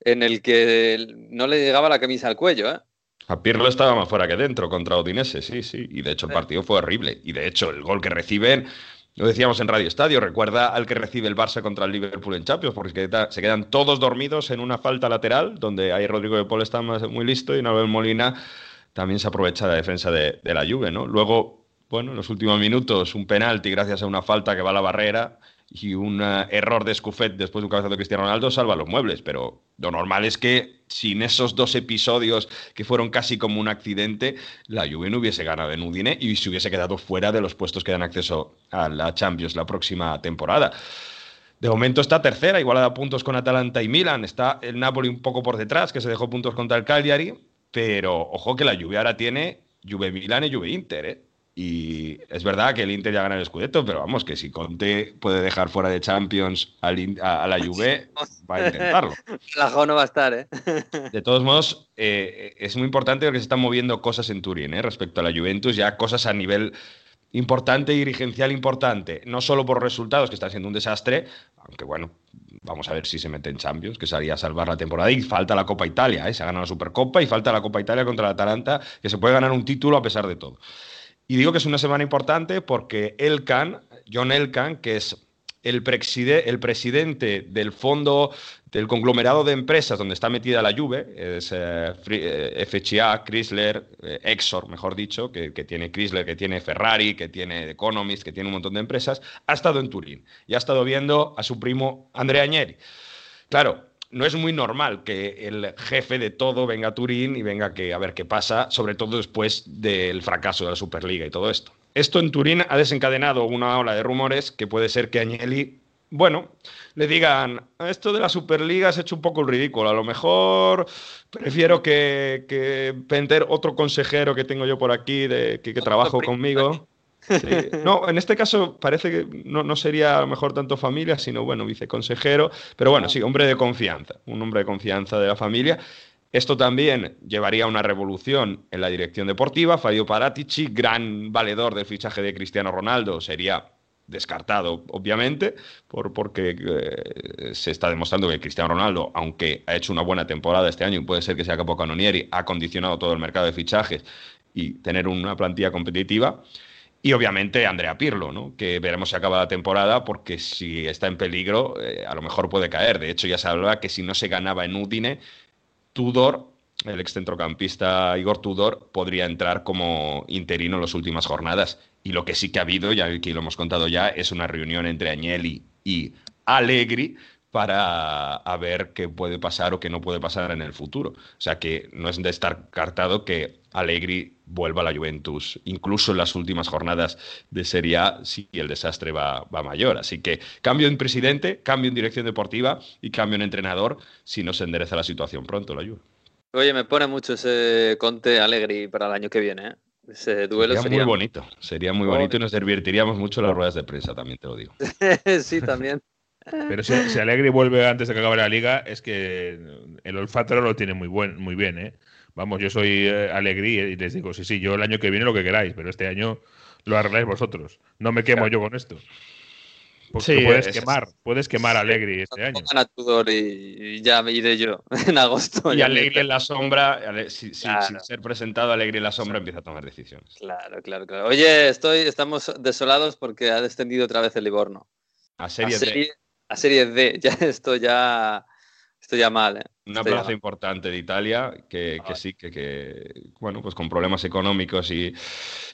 Speaker 2: en el que no le llegaba la camisa al cuello, ¿eh?
Speaker 5: A Pirlo estaba más fuera que dentro contra Odinese, sí, sí. Y de hecho el partido fue horrible. Y de hecho el gol que reciben, lo decíamos en Radio Estadio, recuerda al que recibe el Barça contra el Liverpool en Champions, porque se quedan todos dormidos en una falta lateral, donde ahí Rodrigo de Paul está muy listo y Nabel Molina también se aprovecha de la defensa de, de la Juve, ¿no? Luego, bueno, en los últimos minutos, un penalti gracias a una falta que va a la barrera y un uh, error de Scuffet después de un cabezazo de Cristiano Ronaldo salva los muebles, pero lo normal es que sin esos dos episodios que fueron casi como un accidente, la Juve no hubiese ganado en Udine y se hubiese quedado fuera de los puestos que dan acceso a la Champions la próxima temporada. De momento está tercera, igualada a puntos con Atalanta y Milan. Está el Napoli un poco por detrás, que se dejó puntos contra el Cagliari. Pero ojo que la Juve ahora tiene Juve Milan y Juve Inter, ¿eh? Y es verdad que el Inter ya gana el Scudetto, pero vamos, que si Conte puede dejar fuera de Champions al, a, a, la Juve, va a intentarlo.
Speaker 2: La no va a estar, ¿eh?
Speaker 5: De todos modos, eh, es muy importante porque se están moviendo cosas en Turín, ¿eh? Respecto a la Juventus, ya cosas a nivel importante y dirigencial importante, no solo por resultados, que está siendo un desastre, aunque bueno, vamos a ver si se mete en Champions, que sería salvar la temporada, y falta la Copa Italia, ¿eh? se ha ganado la Supercopa y falta la Copa Italia contra la Atalanta, que se puede ganar un título a pesar de todo. Y digo que es una semana importante porque el Can John Elkan, que es el, el presidente del fondo del conglomerado de empresas donde está metida la Juve, es eh, eh, Chrysler, eh, Exor, mejor dicho, que, tiene Chrysler, que tiene Ferrari, que tiene Economist, que tiene un montón de empresas, ha estado en Turín y ha estado viendo a su primo Andrea Agnelli. Claro, no es muy normal que el jefe de todo venga a Turín y venga que, a ver qué pasa, sobre todo después del fracaso de la Superliga y todo esto. Esto en Turín ha desencadenado una ola de rumores que puede ser que Agnelli, bueno, le digan, esto de la Superliga has hecho un poco el ridículo, a lo mejor prefiero que, que Penter, otro consejero que tengo yo por aquí, de, que, que trabajo conmigo. No, en este caso parece que no, no, sería a lo mejor tanto familia, sino bueno, viceconsejero, pero bueno, sí, hombre de confianza, un hombre de confianza de la familia. Esto también llevaría a una revolución en la dirección deportiva. Fabio Paratici, gran valedor del fichaje de Cristiano Ronaldo, sería descartado, obviamente, por, porque eh, se está demostrando que Cristiano Ronaldo, aunque ha hecho una buena temporada este año y puede ser que sea Capocannonieri, ha condicionado todo el mercado de fichajes y tener una plantilla competitiva. Y obviamente Andrea Pirlo, ¿no? que veremos si acaba la temporada, porque si está en peligro, eh, a lo mejor puede caer. De hecho, ya se hablaba que si no se ganaba en Udine, Tudor, el excentrocampista Igor Tudor, podría entrar como interino en las últimas jornadas. Y lo que sí que ha habido, ya aquí lo hemos contado ya, es una reunión entre Agnelli y Allegri para ver qué puede pasar o qué no puede pasar en el futuro. O sea que no es de estar cartado que Allegri vuelva a la Juventus, incluso en las últimas jornadas de Serie A, si el desastre va, va mayor. Así que cambio en presidente, cambio en dirección deportiva y cambio en entrenador si no se endereza la situación pronto la Juve.
Speaker 2: Oye, me pone mucho ese Conte Allegri para el año que viene. ¿eh? Ese duelo
Speaker 5: sería, sería, muy bonito, sería muy bonito y nos divertiríamos mucho las ruedas de prensa, también te lo digo.
Speaker 2: sí, también.
Speaker 6: Pero si, si, Allegri vuelve antes de que acabe la liga, es que el olfato lo tiene muy, buen, muy bien, ¿eh? Vamos, yo soy eh, Alegría y les digo, sí, sí, yo el año que viene lo que queráis, pero este año lo arregláis vosotros. No me quemo yo con esto. Porque puedes quemar, puedes quemar a Alegri este año.
Speaker 2: y ya me iré yo en agosto.
Speaker 5: Y Alegri en la sombra, sin ser presentado, Alegri en la sombra empieza a tomar decisiones.
Speaker 2: Claro, claro, claro. Oye, estoy, estamos desolados porque ha descendido otra vez el Livorno.
Speaker 5: A Serie, D.
Speaker 2: A Serie D, ya esto ya, esto ya mal, ¿eh?
Speaker 5: Una plaza importante de Italia que, que sí, que, que, bueno, pues con problemas económicos y,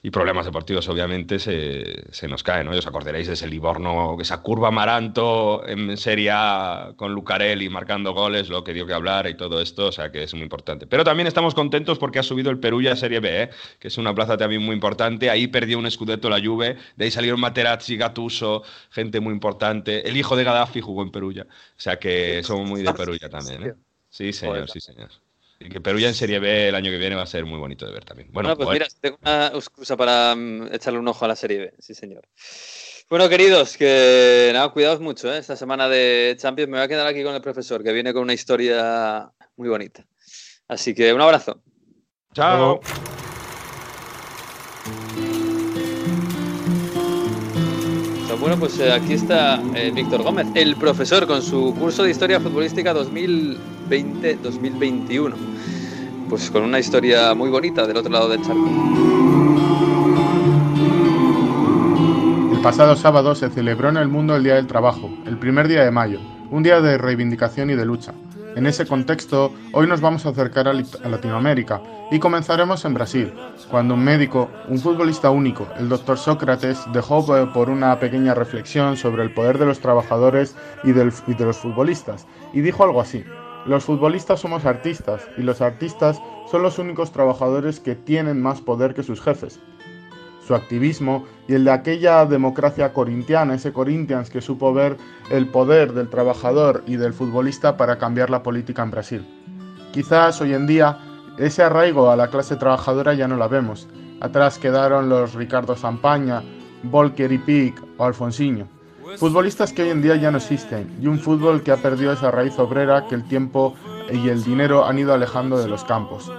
Speaker 5: y problemas deportivos obviamente se, se, nos cae, ¿no? Y os acordaréis de ese Livorno, esa curva Maranto en Serie A con Lucarelli marcando goles, lo que dio que hablar y todo esto, o sea que es muy importante. Pero también estamos contentos porque ha subido el Perugia a Serie B, ¿eh? que es una plaza también muy importante. Ahí perdió un Scudetto la Juve, de ahí salieron Materazzi, Gattuso, gente muy importante. El hijo de Gaddafi jugó en Perugia, o sea que somos muy de Perugia también, ¿eh? Sí, señor, sí, señor. Y que Perú ya en Serie B el año que viene va a ser muy bonito de ver también.
Speaker 2: Bueno, pues mira, tengo una excusa para um, echarle un ojo a la Serie B, sí, señor. Bueno, queridos, que nada, cuidaos mucho, ¿eh? esta semana de Champions. Me voy a quedar aquí con el profesor, que viene con una historia muy bonita. Así que un abrazo.
Speaker 5: Chao.
Speaker 2: Bueno, pues eh, aquí está eh, Víctor Gómez, el profesor, con su curso de Historia Futbolística 2020-2021. Pues con una historia muy bonita del otro lado del charco.
Speaker 10: El pasado sábado se celebró en el mundo el Día del Trabajo, el primer día de mayo, un día de reivindicación y de lucha. En ese contexto, hoy nos vamos a acercar a, Latinoamérica y comenzaremos en Brasil, cuando un médico, un futbolista único, el doctor Sócrates, dejó por una pequeña reflexión sobre el poder de los trabajadores y, de los futbolistas, y dijo algo así, los futbolistas somos artistas y los artistas son los únicos trabajadores que tienen más poder que sus jefes su activismo y el de aquella democracia corintiana, ese Corinthians que supo ver el poder del trabajador y del futbolista para cambiar la política en Brasil. Quizás hoy en día ese arraigo a la clase trabajadora ya no la vemos. Atrás quedaron los Ricardo Sampaña, Volker y Pic o Alfonsinho. Futbolistas que hoy en día ya no existen y un fútbol que ha perdido esa raíz obrera que el tiempo y el dinero han ido alejando de los campos.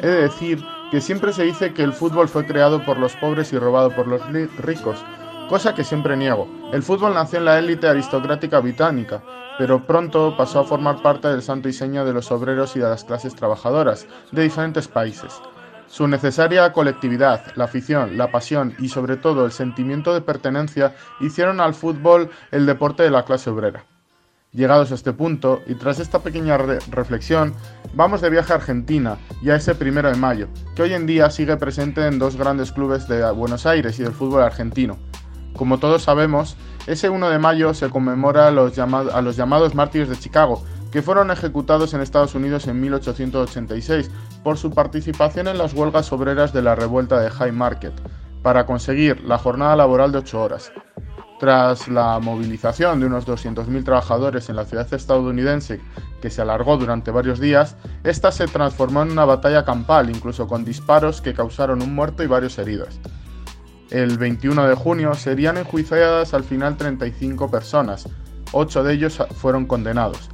Speaker 10: He de decir que siempre se dice que el fútbol fue creado por los pobres y robado por los ricos, cosa que siempre niego. El fútbol nació en la élite aristocrática británica, pero pronto pasó a formar parte del santo y seña de los obreros y de las clases trabajadoras de diferentes países. Su necesaria colectividad, la afición, la pasión y sobre todo el sentimiento de pertenencia hicieron al fútbol el deporte de la clase obrera. Llegados a este punto, y tras esta pequeña reflexión, vamos de viaje a Argentina y a ese primero de mayo, que hoy en día sigue presente en dos grandes clubes de Buenos Aires y del fútbol argentino. Como todos sabemos, ese 1 de mayo se conmemora a los, llamados mártires de Chicago, que fueron ejecutados en Estados Unidos en 1886 por su participación en las huelgas obreras de la revuelta de High Market, para conseguir la jornada laboral de 8 horas. Tras la movilización de unos 200.000 trabajadores en la ciudad estadounidense, que se alargó durante varios días, esta se transformó en una batalla campal, incluso con disparos que causaron un muerto y varios heridos. El 21 de junio serían enjuiciadas al final 35 personas, 8 de ellos fueron condenados,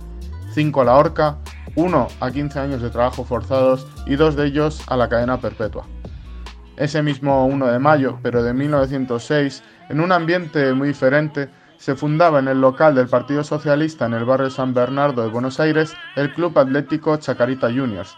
Speaker 10: 5 a la horca, 1 a 15 años de trabajo forzados y 2 de ellos a la cadena perpetua. Ese mismo 1 de mayo, pero de 1906, en un ambiente muy diferente, se fundaba en el local del Partido Socialista en el barrio San Bernardo de Buenos Aires el Club Atlético Chacarita Juniors.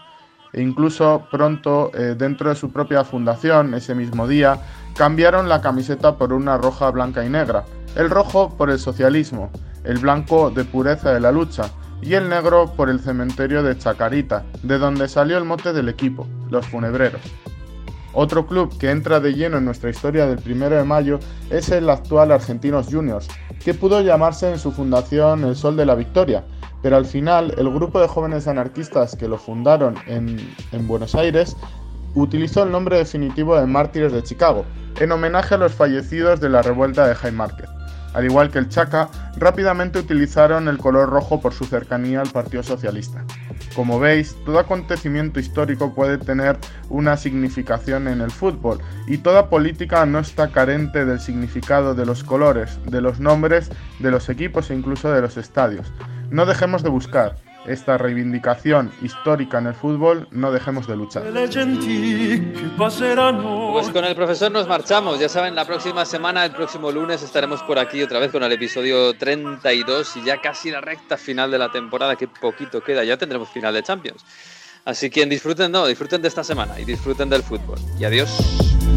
Speaker 10: E incluso pronto, eh, dentro de su propia fundación, ese mismo día, cambiaron la camiseta por una roja, blanca y negra. El rojo por el socialismo, el blanco de pureza de la lucha y el negro por el cementerio de Chacarita, de donde salió el mote del equipo, los funebreros. Otro club que entra de lleno en nuestra historia del 1 de mayo es el actual Argentinos Juniors, que pudo llamarse en su fundación El Sol de la Victoria, pero al final el grupo de jóvenes anarquistas que lo fundaron en, en Buenos Aires utilizó el nombre definitivo de Mártires de Chicago, en homenaje a los fallecidos de la revuelta de High Market al igual que el Chaca, rápidamente utilizaron el color rojo por su cercanía al Partido Socialista. Como veis, todo acontecimiento histórico puede tener una significación en el fútbol y toda política no está carente del significado de los colores, de los nombres, de los equipos e incluso de los estadios. No dejemos de buscar, esta reivindicación histórica en el fútbol, no dejemos de luchar.
Speaker 2: Pues con el profesor nos marchamos. Ya saben, la próxima semana, el próximo lunes, estaremos por aquí otra vez con el episodio 32 y ya casi la recta final de la temporada, que poquito queda. Ya tendremos final de Champions. Así que disfruten, no, disfruten de esta semana y disfruten del fútbol. Y adiós.